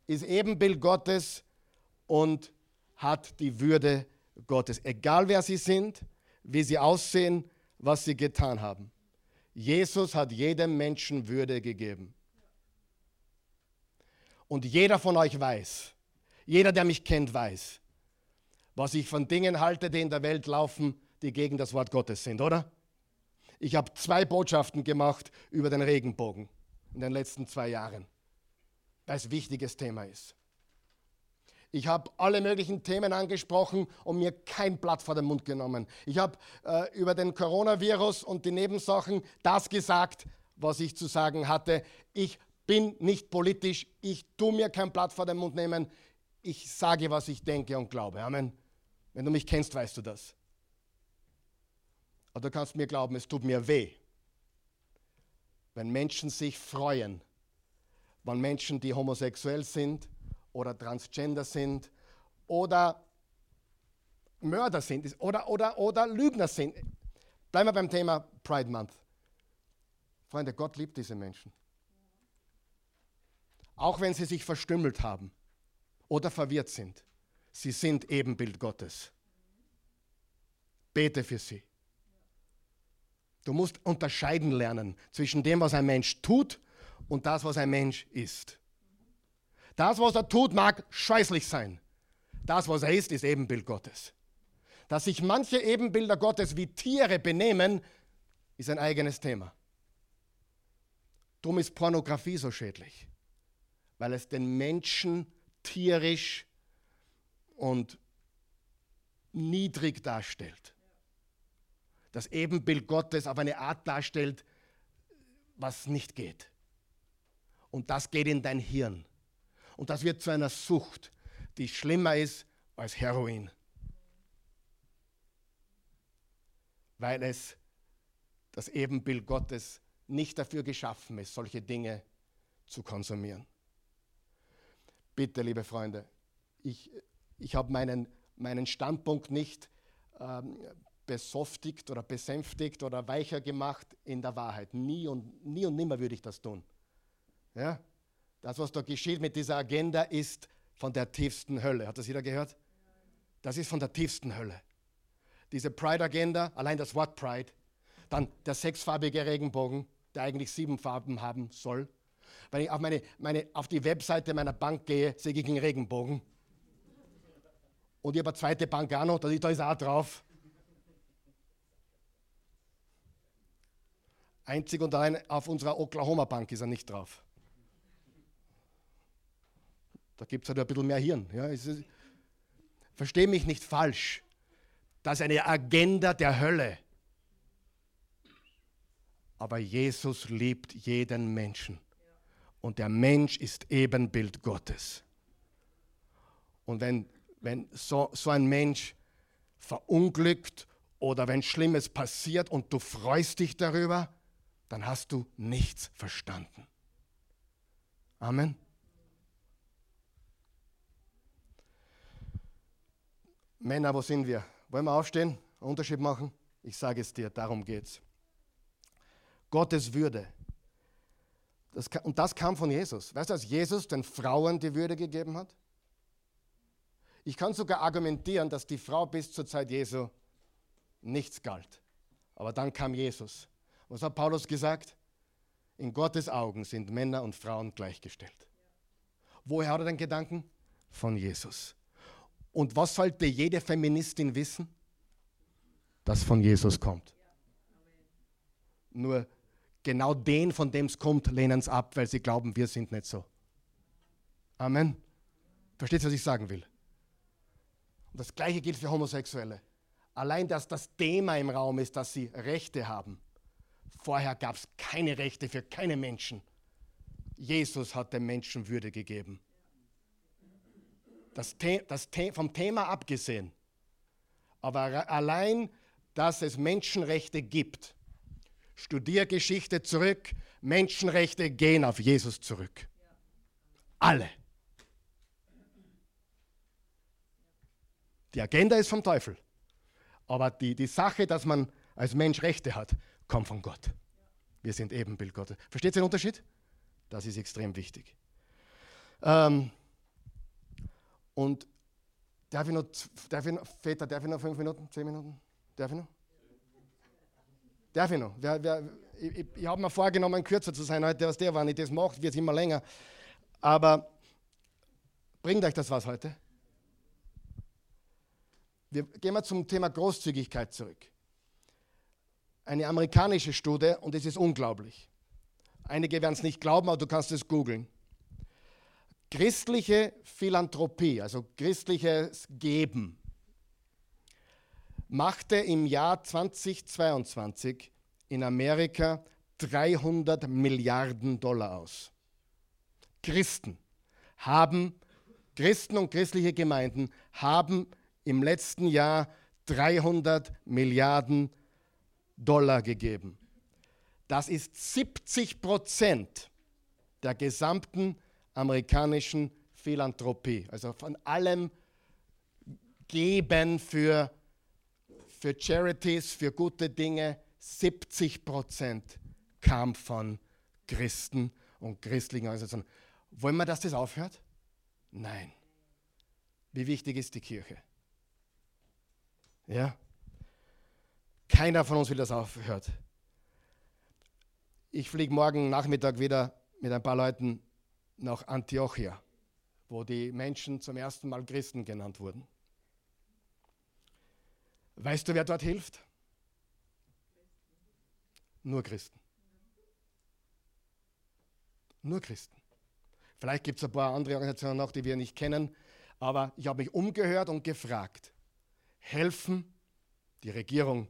ist Ebenbild Gottes und hat die Würde Gottes. Egal wer sie sind, wie sie aussehen, was sie getan haben. Jesus hat jedem Menschen Würde gegeben. Und jeder von euch weiß, jeder, der mich kennt, weiß, was ich von Dingen halte, die in der Welt laufen, die gegen das Wort Gottes sind, oder? Ich habe zwei Botschaften gemacht über den Regenbogen in den letzten zwei Jahren, weil es ein wichtiges Thema ist. Ich habe alle möglichen Themen angesprochen und mir kein Blatt vor den Mund genommen. Ich habe äh, über den Coronavirus und die Nebensachen das gesagt, was ich zu sagen hatte. Ich bin nicht politisch, ich tue mir kein Blatt vor den Mund nehmen. Ich sage, was ich denke und glaube. Amen. Wenn du mich kennst, weißt du das. Aber du kannst mir glauben, es tut mir weh, wenn Menschen sich freuen, wenn Menschen, die homosexuell sind oder transgender sind oder Mörder sind oder, oder, oder Lügner sind. Bleiben wir beim Thema Pride Month. Freunde, Gott liebt diese Menschen. Auch wenn sie sich verstümmelt haben oder verwirrt sind. Sie sind Ebenbild Gottes. Bete für sie. Du musst unterscheiden lernen zwischen dem, was ein Mensch tut und das, was ein Mensch ist. Das, was er tut, mag scheußlich sein. Das, was er ist, ist Ebenbild Gottes. Dass sich manche Ebenbilder Gottes wie Tiere benehmen, ist ein eigenes Thema. Darum ist Pornografie so schädlich, weil es den Menschen tierisch und niedrig darstellt. Das Ebenbild Gottes auf eine Art darstellt, was nicht geht. Und das geht in dein Hirn. Und das wird zu einer Sucht, die schlimmer ist als Heroin. Weil es das Ebenbild Gottes nicht dafür geschaffen ist, solche Dinge zu konsumieren. Bitte, liebe Freunde, ich, ich habe meinen, meinen Standpunkt nicht ähm, besoftigt oder besänftigt oder weicher gemacht in der Wahrheit. Nie und, nie und nimmer würde ich das tun. Ja? Das, was da geschieht mit dieser Agenda, ist von der tiefsten Hölle. Hat das jeder gehört? Das ist von der tiefsten Hölle. Diese Pride-Agenda, allein das Wort Pride, dann der sechsfarbige Regenbogen, der eigentlich sieben Farben haben soll. Wenn ich auf, meine, meine, auf die Webseite meiner Bank gehe, sehe ich einen Regenbogen. Und ich habe eine zweite Bank auch noch, da ist auch drauf. Einzig und allein auf unserer Oklahoma Bank ist er nicht drauf. Da gibt es halt ein bisschen mehr Hirn. Ja, Verstehe mich nicht falsch. Das ist eine Agenda der Hölle. Aber Jesus liebt jeden Menschen. Und der Mensch ist Ebenbild Gottes. Und wenn wenn so, so ein Mensch verunglückt oder wenn Schlimmes passiert und du freust dich darüber, dann hast du nichts verstanden. Amen. Männer, wo sind wir? Wollen wir aufstehen, einen Unterschied machen? Ich sage es dir, darum geht's. Gottes Würde. Das, und das kam von Jesus. Weißt du, dass Jesus den Frauen die Würde gegeben hat? Ich kann sogar argumentieren, dass die Frau bis zur Zeit Jesu nichts galt. Aber dann kam Jesus. Was hat Paulus gesagt? In Gottes Augen sind Männer und Frauen gleichgestellt. Woher hat er den Gedanken? Von Jesus. Und was sollte jede Feministin wissen? Dass von Jesus kommt. Nur genau den, von dem es kommt, lehnen es ab, weil sie glauben, wir sind nicht so. Amen. Versteht ihr, was ich sagen will? Und das Gleiche gilt für Homosexuelle. Allein, dass das Thema im Raum ist, dass sie Rechte haben. Vorher gab es keine Rechte für keine Menschen. Jesus hat dem Menschen Würde gegeben. Das, das vom Thema abgesehen. Aber allein, dass es Menschenrechte gibt. Studier Geschichte zurück. Menschenrechte gehen auf Jesus zurück. Alle. Die Agenda ist vom Teufel. Aber die, die Sache, dass man als Mensch Rechte hat, kommt von Gott. Wir sind Ebenbild Gottes. Versteht ihr den Unterschied? Das ist extrem wichtig. Ähm, und darf ich noch, darf ich noch, Väter, darf ich noch fünf Minuten, zehn Minuten? Darf ich noch? Darf ich noch? Wer, wer, ich, ich, ich habe mir vorgenommen, kürzer zu sein heute, was der, wenn ich das mache, wird es immer länger. Aber bringt euch das was heute? Wir gehen mal zum Thema Großzügigkeit zurück. Eine amerikanische Studie und es ist unglaublich. Einige werden es nicht glauben, aber du kannst es googeln. Christliche Philanthropie, also christliches Geben, machte im Jahr 2022 in Amerika 300 Milliarden Dollar aus. Christen haben, Christen und christliche Gemeinden haben im letzten Jahr 300 Milliarden Dollar gegeben. Das ist 70 Prozent der gesamten amerikanischen Philanthropie, also von allem Geben für, für Charities, für gute Dinge, 70 Prozent kam von Christen und christlichen Organisationen. Wollen wir, dass das aufhört? Nein. Wie wichtig ist die Kirche? Ja? Keiner von uns will, dass das aufhört. Ich fliege morgen Nachmittag wieder mit ein paar Leuten nach Antiochia, wo die Menschen zum ersten Mal Christen genannt wurden. Weißt du, wer dort hilft? Nur Christen. Nur Christen. Vielleicht gibt es ein paar andere Organisationen noch, die wir nicht kennen, aber ich habe mich umgehört und gefragt, helfen die Regierung,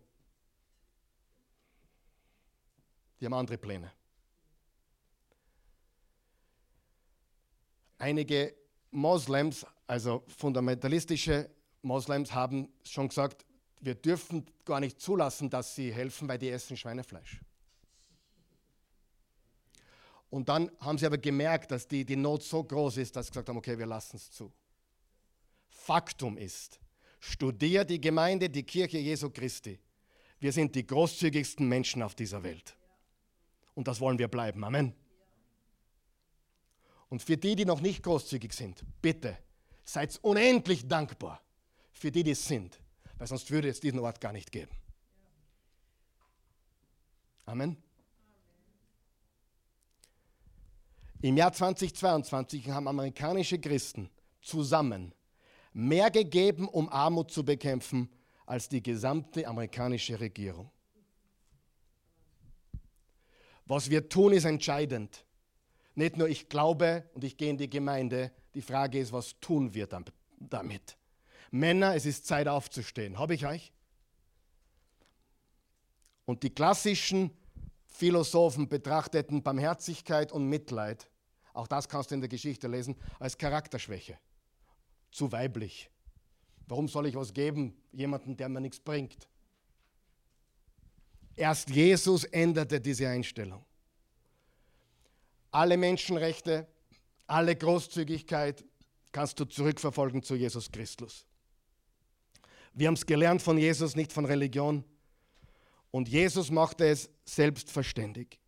die haben andere Pläne. Einige Moslems, also fundamentalistische Moslems, haben schon gesagt, wir dürfen gar nicht zulassen, dass sie helfen, weil die essen Schweinefleisch. Und dann haben sie aber gemerkt, dass die, die Not so groß ist, dass sie gesagt haben, okay, wir lassen es zu. Faktum ist, studier die Gemeinde, die Kirche Jesu Christi. Wir sind die großzügigsten Menschen auf dieser Welt. Und das wollen wir bleiben. Amen. Und für die, die noch nicht großzügig sind, bitte, seid unendlich dankbar für die, die es sind, weil sonst würde es diesen Ort gar nicht geben. Amen. Im Jahr 2022 haben amerikanische Christen zusammen mehr gegeben, um Armut zu bekämpfen, als die gesamte amerikanische Regierung. Was wir tun, ist entscheidend. Nicht nur ich glaube und ich gehe in die Gemeinde, die Frage ist, was tun wir damit? Männer, es ist Zeit aufzustehen. Habe ich euch? Und die klassischen Philosophen betrachteten Barmherzigkeit und Mitleid auch das kannst du in der Geschichte lesen, als Charakterschwäche. Zu weiblich. Warum soll ich was geben, jemanden, der mir nichts bringt? Erst Jesus änderte diese Einstellung. Alle Menschenrechte, alle Großzügigkeit kannst du zurückverfolgen zu Jesus Christus. Wir haben es gelernt von Jesus, nicht von Religion. Und Jesus machte es selbstverständlich.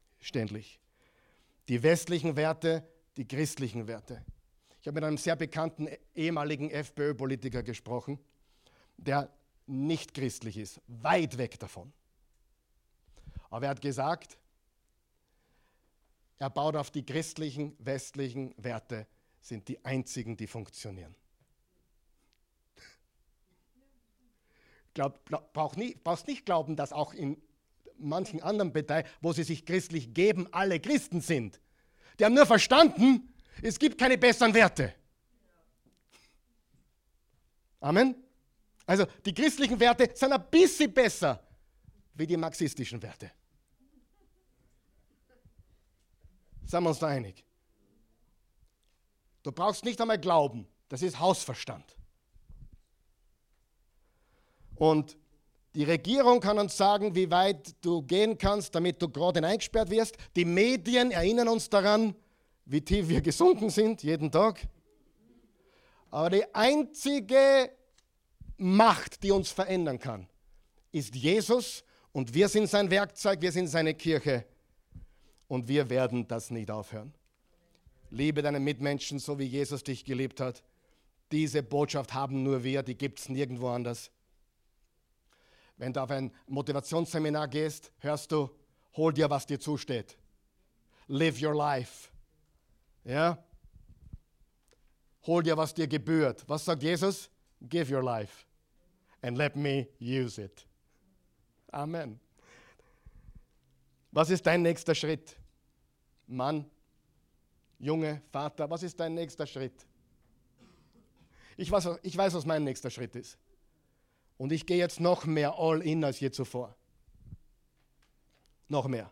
Die westlichen Werte die christlichen Werte. Ich habe mit einem sehr bekannten ehemaligen FPÖ-Politiker gesprochen, der nicht christlich ist, weit weg davon. Aber er hat gesagt, er baut auf die christlichen, westlichen Werte, sind die einzigen, die funktionieren. Glaub, glaub, brauch nie, brauchst nicht glauben, dass auch in manchen anderen Parteien, wo sie sich christlich geben, alle Christen sind. Die haben nur verstanden, es gibt keine besseren Werte. Amen. Also die christlichen Werte sind ein bisschen besser wie die marxistischen Werte. Sind wir uns da einig? Du brauchst nicht einmal glauben, das ist Hausverstand. Und die Regierung kann uns sagen, wie weit du gehen kannst, damit du gerade eingesperrt wirst. Die Medien erinnern uns daran, wie tief wir gesunken sind, jeden Tag. Aber die einzige Macht, die uns verändern kann, ist Jesus und wir sind sein Werkzeug, wir sind seine Kirche und wir werden das nicht aufhören. Liebe deinen Mitmenschen, so wie Jesus dich geliebt hat. Diese Botschaft haben nur wir, die gibt es nirgendwo anders. Wenn du auf ein Motivationsseminar gehst, hörst du, hol dir, was dir zusteht. Live your life. Ja? Hol dir, was dir gebührt. Was sagt Jesus? Give your life and let me use it. Amen. Was ist dein nächster Schritt? Mann, Junge, Vater, was ist dein nächster Schritt? Ich weiß, ich weiß, was mein nächster Schritt ist. Und ich gehe jetzt noch mehr all in als je zuvor. Noch mehr.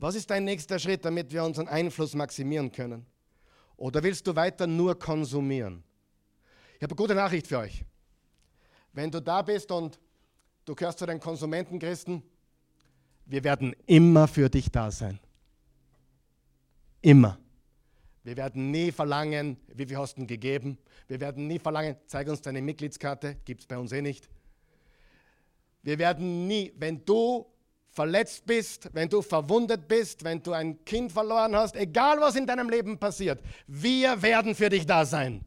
Was ist dein nächster Schritt, damit wir unseren Einfluss maximieren können? Oder willst du weiter nur konsumieren? Ich habe eine gute Nachricht für euch. Wenn du da bist und du gehörst zu den Konsumentenchristen, wir werden immer für dich da sein. Immer. Wir werden nie verlangen, wie viel hast du gegeben? Wir werden nie verlangen, zeig uns deine Mitgliedskarte, gibt es bei uns eh nicht. Wir werden nie, wenn du verletzt bist, wenn du verwundet bist, wenn du ein Kind verloren hast, egal was in deinem Leben passiert, wir werden für dich da sein.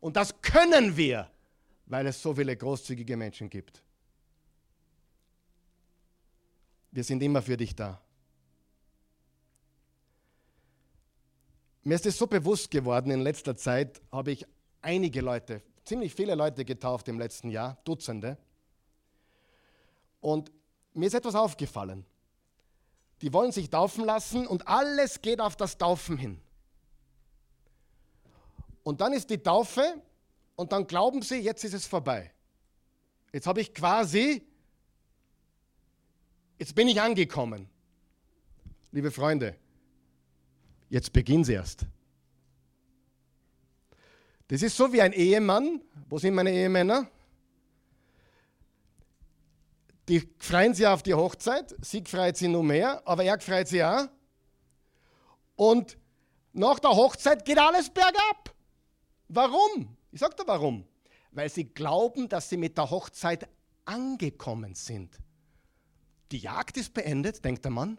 Und das können wir, weil es so viele großzügige Menschen gibt. Wir sind immer für dich da. Mir ist es so bewusst geworden, in letzter Zeit habe ich einige Leute, ziemlich viele Leute getauft im letzten Jahr, Dutzende. Und mir ist etwas aufgefallen. Die wollen sich taufen lassen und alles geht auf das Taufen hin. Und dann ist die Taufe und dann glauben sie, jetzt ist es vorbei. Jetzt habe ich quasi, jetzt bin ich angekommen. Liebe Freunde, Jetzt beginnt erst. Das ist so wie ein Ehemann. Wo sind meine Ehemänner? Die freuen sich auf die Hochzeit, sie freut sich nur mehr, aber er freut sich auch. Und nach der Hochzeit geht alles bergab. Warum? Ich sage dir warum. Weil sie glauben, dass sie mit der Hochzeit angekommen sind. Die Jagd ist beendet, denkt der Mann.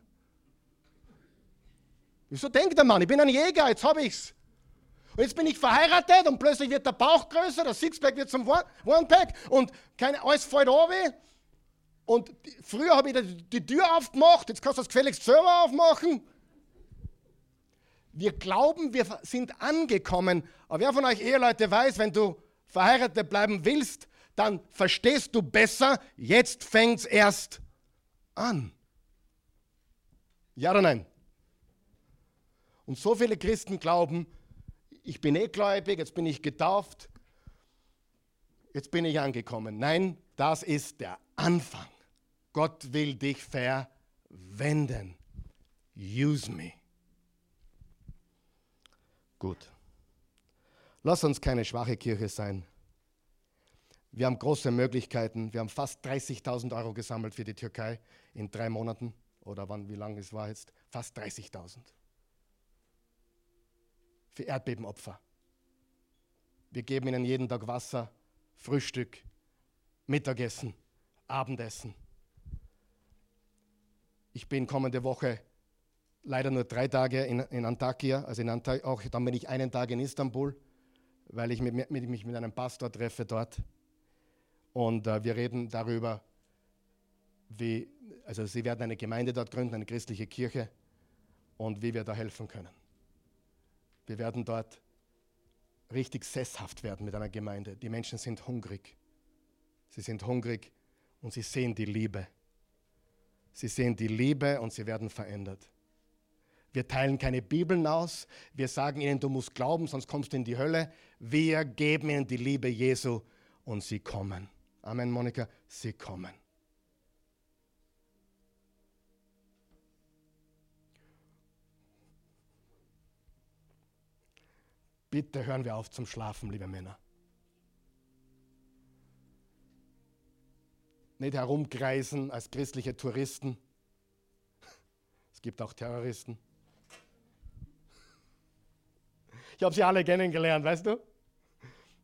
Wieso denkt der Mann, ich bin ein Jäger, jetzt habe ich's. Und jetzt bin ich verheiratet und plötzlich wird der Bauch größer, der Sixpack wird zum One-Pack und keine, alles fällt runter. Und früher habe ich die, die Tür aufgemacht, jetzt kannst du das gefälligst selber aufmachen. Wir glauben, wir sind angekommen. Aber wer von euch Eheleute weiß, wenn du verheiratet bleiben willst, dann verstehst du besser, jetzt fängt es erst an. Ja oder nein? Und so viele Christen glauben, ich bin eh gläubig, jetzt bin ich getauft, jetzt bin ich angekommen. Nein, das ist der Anfang. Gott will dich verwenden. Use me. Gut. Lass uns keine schwache Kirche sein. Wir haben große Möglichkeiten. Wir haben fast 30.000 Euro gesammelt für die Türkei in drei Monaten. Oder wann, wie lange es war jetzt? Fast 30.000 für Erdbebenopfer. Wir geben ihnen jeden Tag Wasser, Frühstück, Mittagessen, Abendessen. Ich bin kommende Woche leider nur drei Tage in, in Antakya, also in Antakya, auch dann bin ich einen Tag in Istanbul, weil ich mit, mit, mich mit einem Pastor treffe dort. Und äh, wir reden darüber, wie, also sie werden eine Gemeinde dort gründen, eine christliche Kirche und wie wir da helfen können. Wir werden dort richtig sesshaft werden mit einer Gemeinde. Die Menschen sind hungrig. Sie sind hungrig und sie sehen die Liebe. Sie sehen die Liebe und sie werden verändert. Wir teilen keine Bibeln aus. Wir sagen ihnen, du musst glauben, sonst kommst du in die Hölle. Wir geben ihnen die Liebe Jesu und sie kommen. Amen, Monika, sie kommen. Bitte hören wir auf zum Schlafen, liebe Männer. Nicht herumkreisen als christliche Touristen. Es gibt auch Terroristen. Ich habe sie alle kennengelernt, weißt du?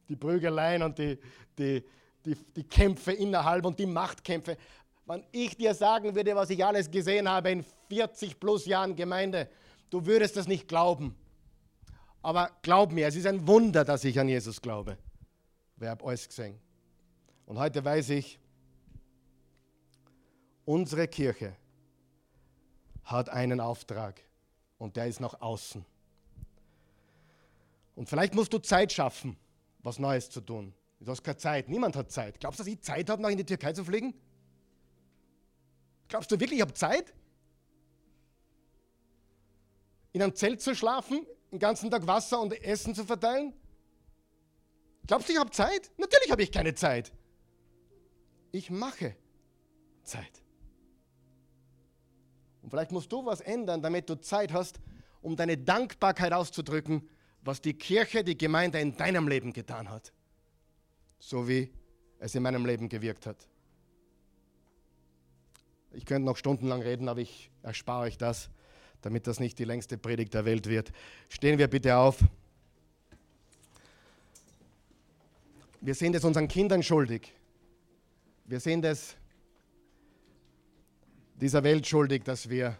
Die Prügeleien und die, die, die, die Kämpfe innerhalb und die Machtkämpfe. Wenn ich dir sagen würde, was ich alles gesehen habe in 40 plus Jahren Gemeinde, du würdest das nicht glauben. Aber glaub mir, es ist ein Wunder, dass ich an Jesus glaube. Wer hat alles gesehen? Und heute weiß ich, unsere Kirche hat einen Auftrag und der ist nach außen. Und vielleicht musst du Zeit schaffen, was Neues zu tun. Du hast keine Zeit, niemand hat Zeit. Glaubst du, dass ich Zeit habe, nach in die Türkei zu fliegen? Glaubst du wirklich, ich habe Zeit? In einem Zelt zu schlafen, den ganzen Tag Wasser und Essen zu verteilen? Glaubst du, ich habe Zeit? Natürlich habe ich keine Zeit. Ich mache Zeit. Und vielleicht musst du was ändern, damit du Zeit hast, um deine Dankbarkeit auszudrücken, was die Kirche, die Gemeinde in deinem Leben getan hat. So wie es in meinem Leben gewirkt hat. Ich könnte noch stundenlang reden, aber ich erspare euch das, damit das nicht die längste Predigt der Welt wird. Stehen wir bitte auf. Wir sind es unseren Kindern schuldig. Wir sind es dieser Welt schuldig, dass wir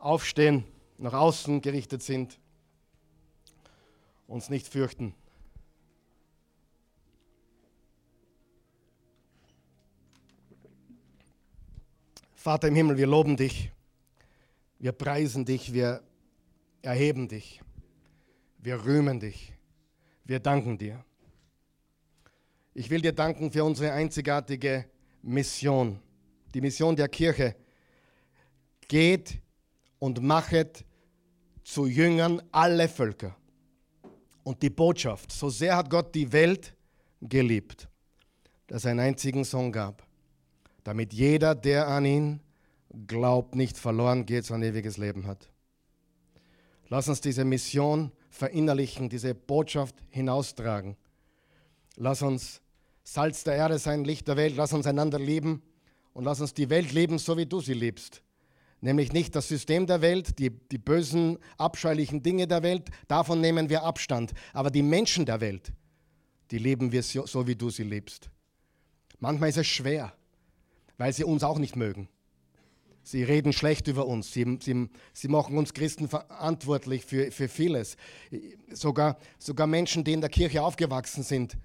aufstehen, nach außen gerichtet sind, uns nicht fürchten. Vater im Himmel, wir loben dich, wir preisen dich, wir erheben dich, wir rühmen dich, wir danken dir. Ich will dir danken für unsere einzigartige Mission, die Mission der Kirche. Geht und machet zu Jüngern alle Völker. Und die Botschaft, so sehr hat Gott die Welt geliebt, dass er einen einzigen Sohn gab, damit jeder, der an ihn glaubt, nicht verloren geht, sondern ewiges Leben hat. Lass uns diese Mission verinnerlichen, diese Botschaft hinaustragen. Lass uns Salz der Erde sein, Licht der Welt. Lass uns einander lieben und lass uns die Welt lieben, so wie du sie liebst. Nämlich nicht das System der Welt, die, die bösen, abscheulichen Dinge der Welt, davon nehmen wir Abstand. Aber die Menschen der Welt, die lieben wir so, so wie du sie liebst. Manchmal ist es schwer, weil sie uns auch nicht mögen. Sie reden schlecht über uns. Sie, sie, sie machen uns Christen verantwortlich für, für vieles. Sogar, sogar Menschen, die in der Kirche aufgewachsen sind,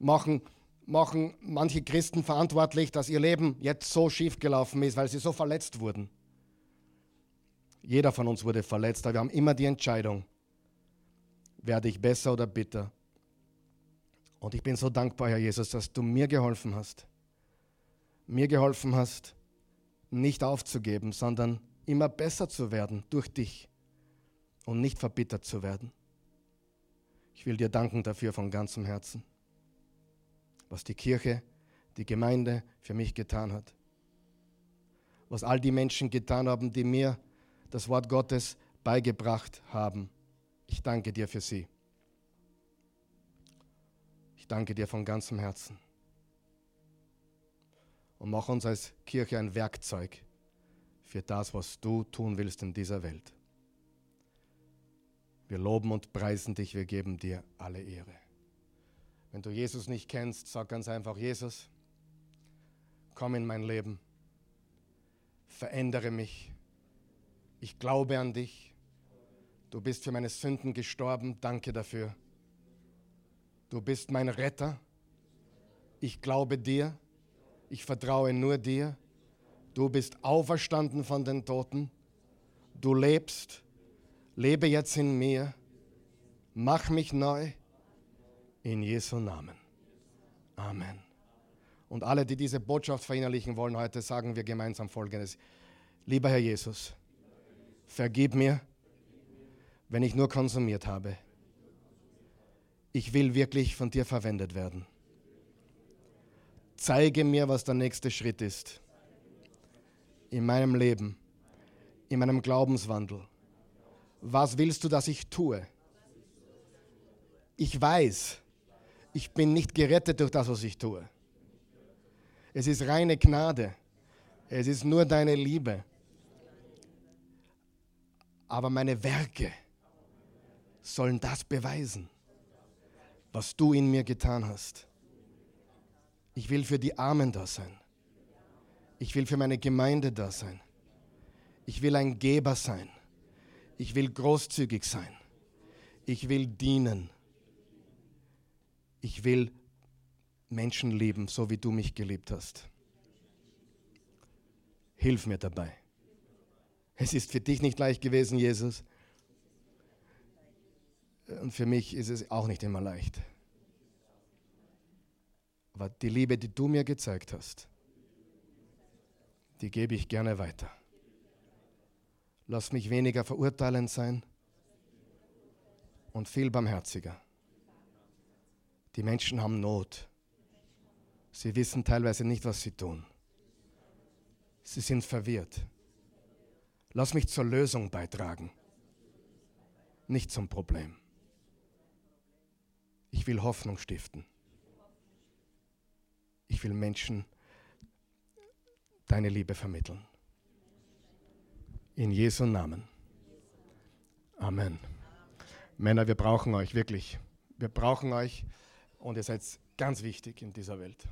machen, machen manche Christen verantwortlich, dass ihr Leben jetzt so schief gelaufen ist, weil sie so verletzt wurden. Jeder von uns wurde verletzt, aber wir haben immer die Entscheidung, werde ich besser oder bitter. Und ich bin so dankbar, Herr Jesus, dass du mir geholfen hast. Mir geholfen hast, nicht aufzugeben, sondern immer besser zu werden durch dich und nicht verbittert zu werden. Ich will dir danken dafür von ganzem Herzen was die Kirche, die Gemeinde für mich getan hat. Was all die Menschen getan haben, die mir das Wort Gottes beigebracht haben. Ich danke dir für sie. Ich danke dir von ganzem Herzen. Und mach uns als Kirche ein Werkzeug für das, was du tun willst in dieser Welt. Wir loben und preisen dich, wir geben dir alle Ehre. Wenn du Jesus nicht kennst, sag ganz einfach, Jesus, komm in mein Leben, verändere mich. Ich glaube an dich. Du bist für meine Sünden gestorben, danke dafür. Du bist mein Retter. Ich glaube dir. Ich vertraue nur dir. Du bist auferstanden von den Toten. Du lebst. Lebe jetzt in mir. Mach mich neu in Jesu Namen. Amen. Und alle, die diese Botschaft verinnerlichen wollen heute, sagen wir gemeinsam Folgendes. Lieber Herr Jesus, vergib mir, wenn ich nur konsumiert habe. Ich will wirklich von dir verwendet werden. Zeige mir, was der nächste Schritt ist. In meinem Leben, in meinem Glaubenswandel. Was willst du, dass ich tue? Ich weiß, ich bin nicht gerettet durch das, was ich tue. Es ist reine Gnade. Es ist nur deine Liebe. Aber meine Werke sollen das beweisen, was du in mir getan hast. Ich will für die Armen da sein. Ich will für meine Gemeinde da sein. Ich will ein Geber sein. Ich will großzügig sein. Ich will dienen. Ich will Menschen lieben, so wie du mich geliebt hast. Hilf mir dabei. Es ist für dich nicht leicht gewesen, Jesus. Und für mich ist es auch nicht immer leicht. Aber die Liebe, die du mir gezeigt hast, die gebe ich gerne weiter. Lass mich weniger verurteilend sein und viel barmherziger. Die Menschen haben Not. Sie wissen teilweise nicht, was sie tun. Sie sind verwirrt. Lass mich zur Lösung beitragen, nicht zum Problem. Ich will Hoffnung stiften. Ich will Menschen deine Liebe vermitteln. In Jesu Namen. Amen. Männer, wir brauchen euch wirklich. Wir brauchen euch und ihr seid ganz wichtig in dieser Welt.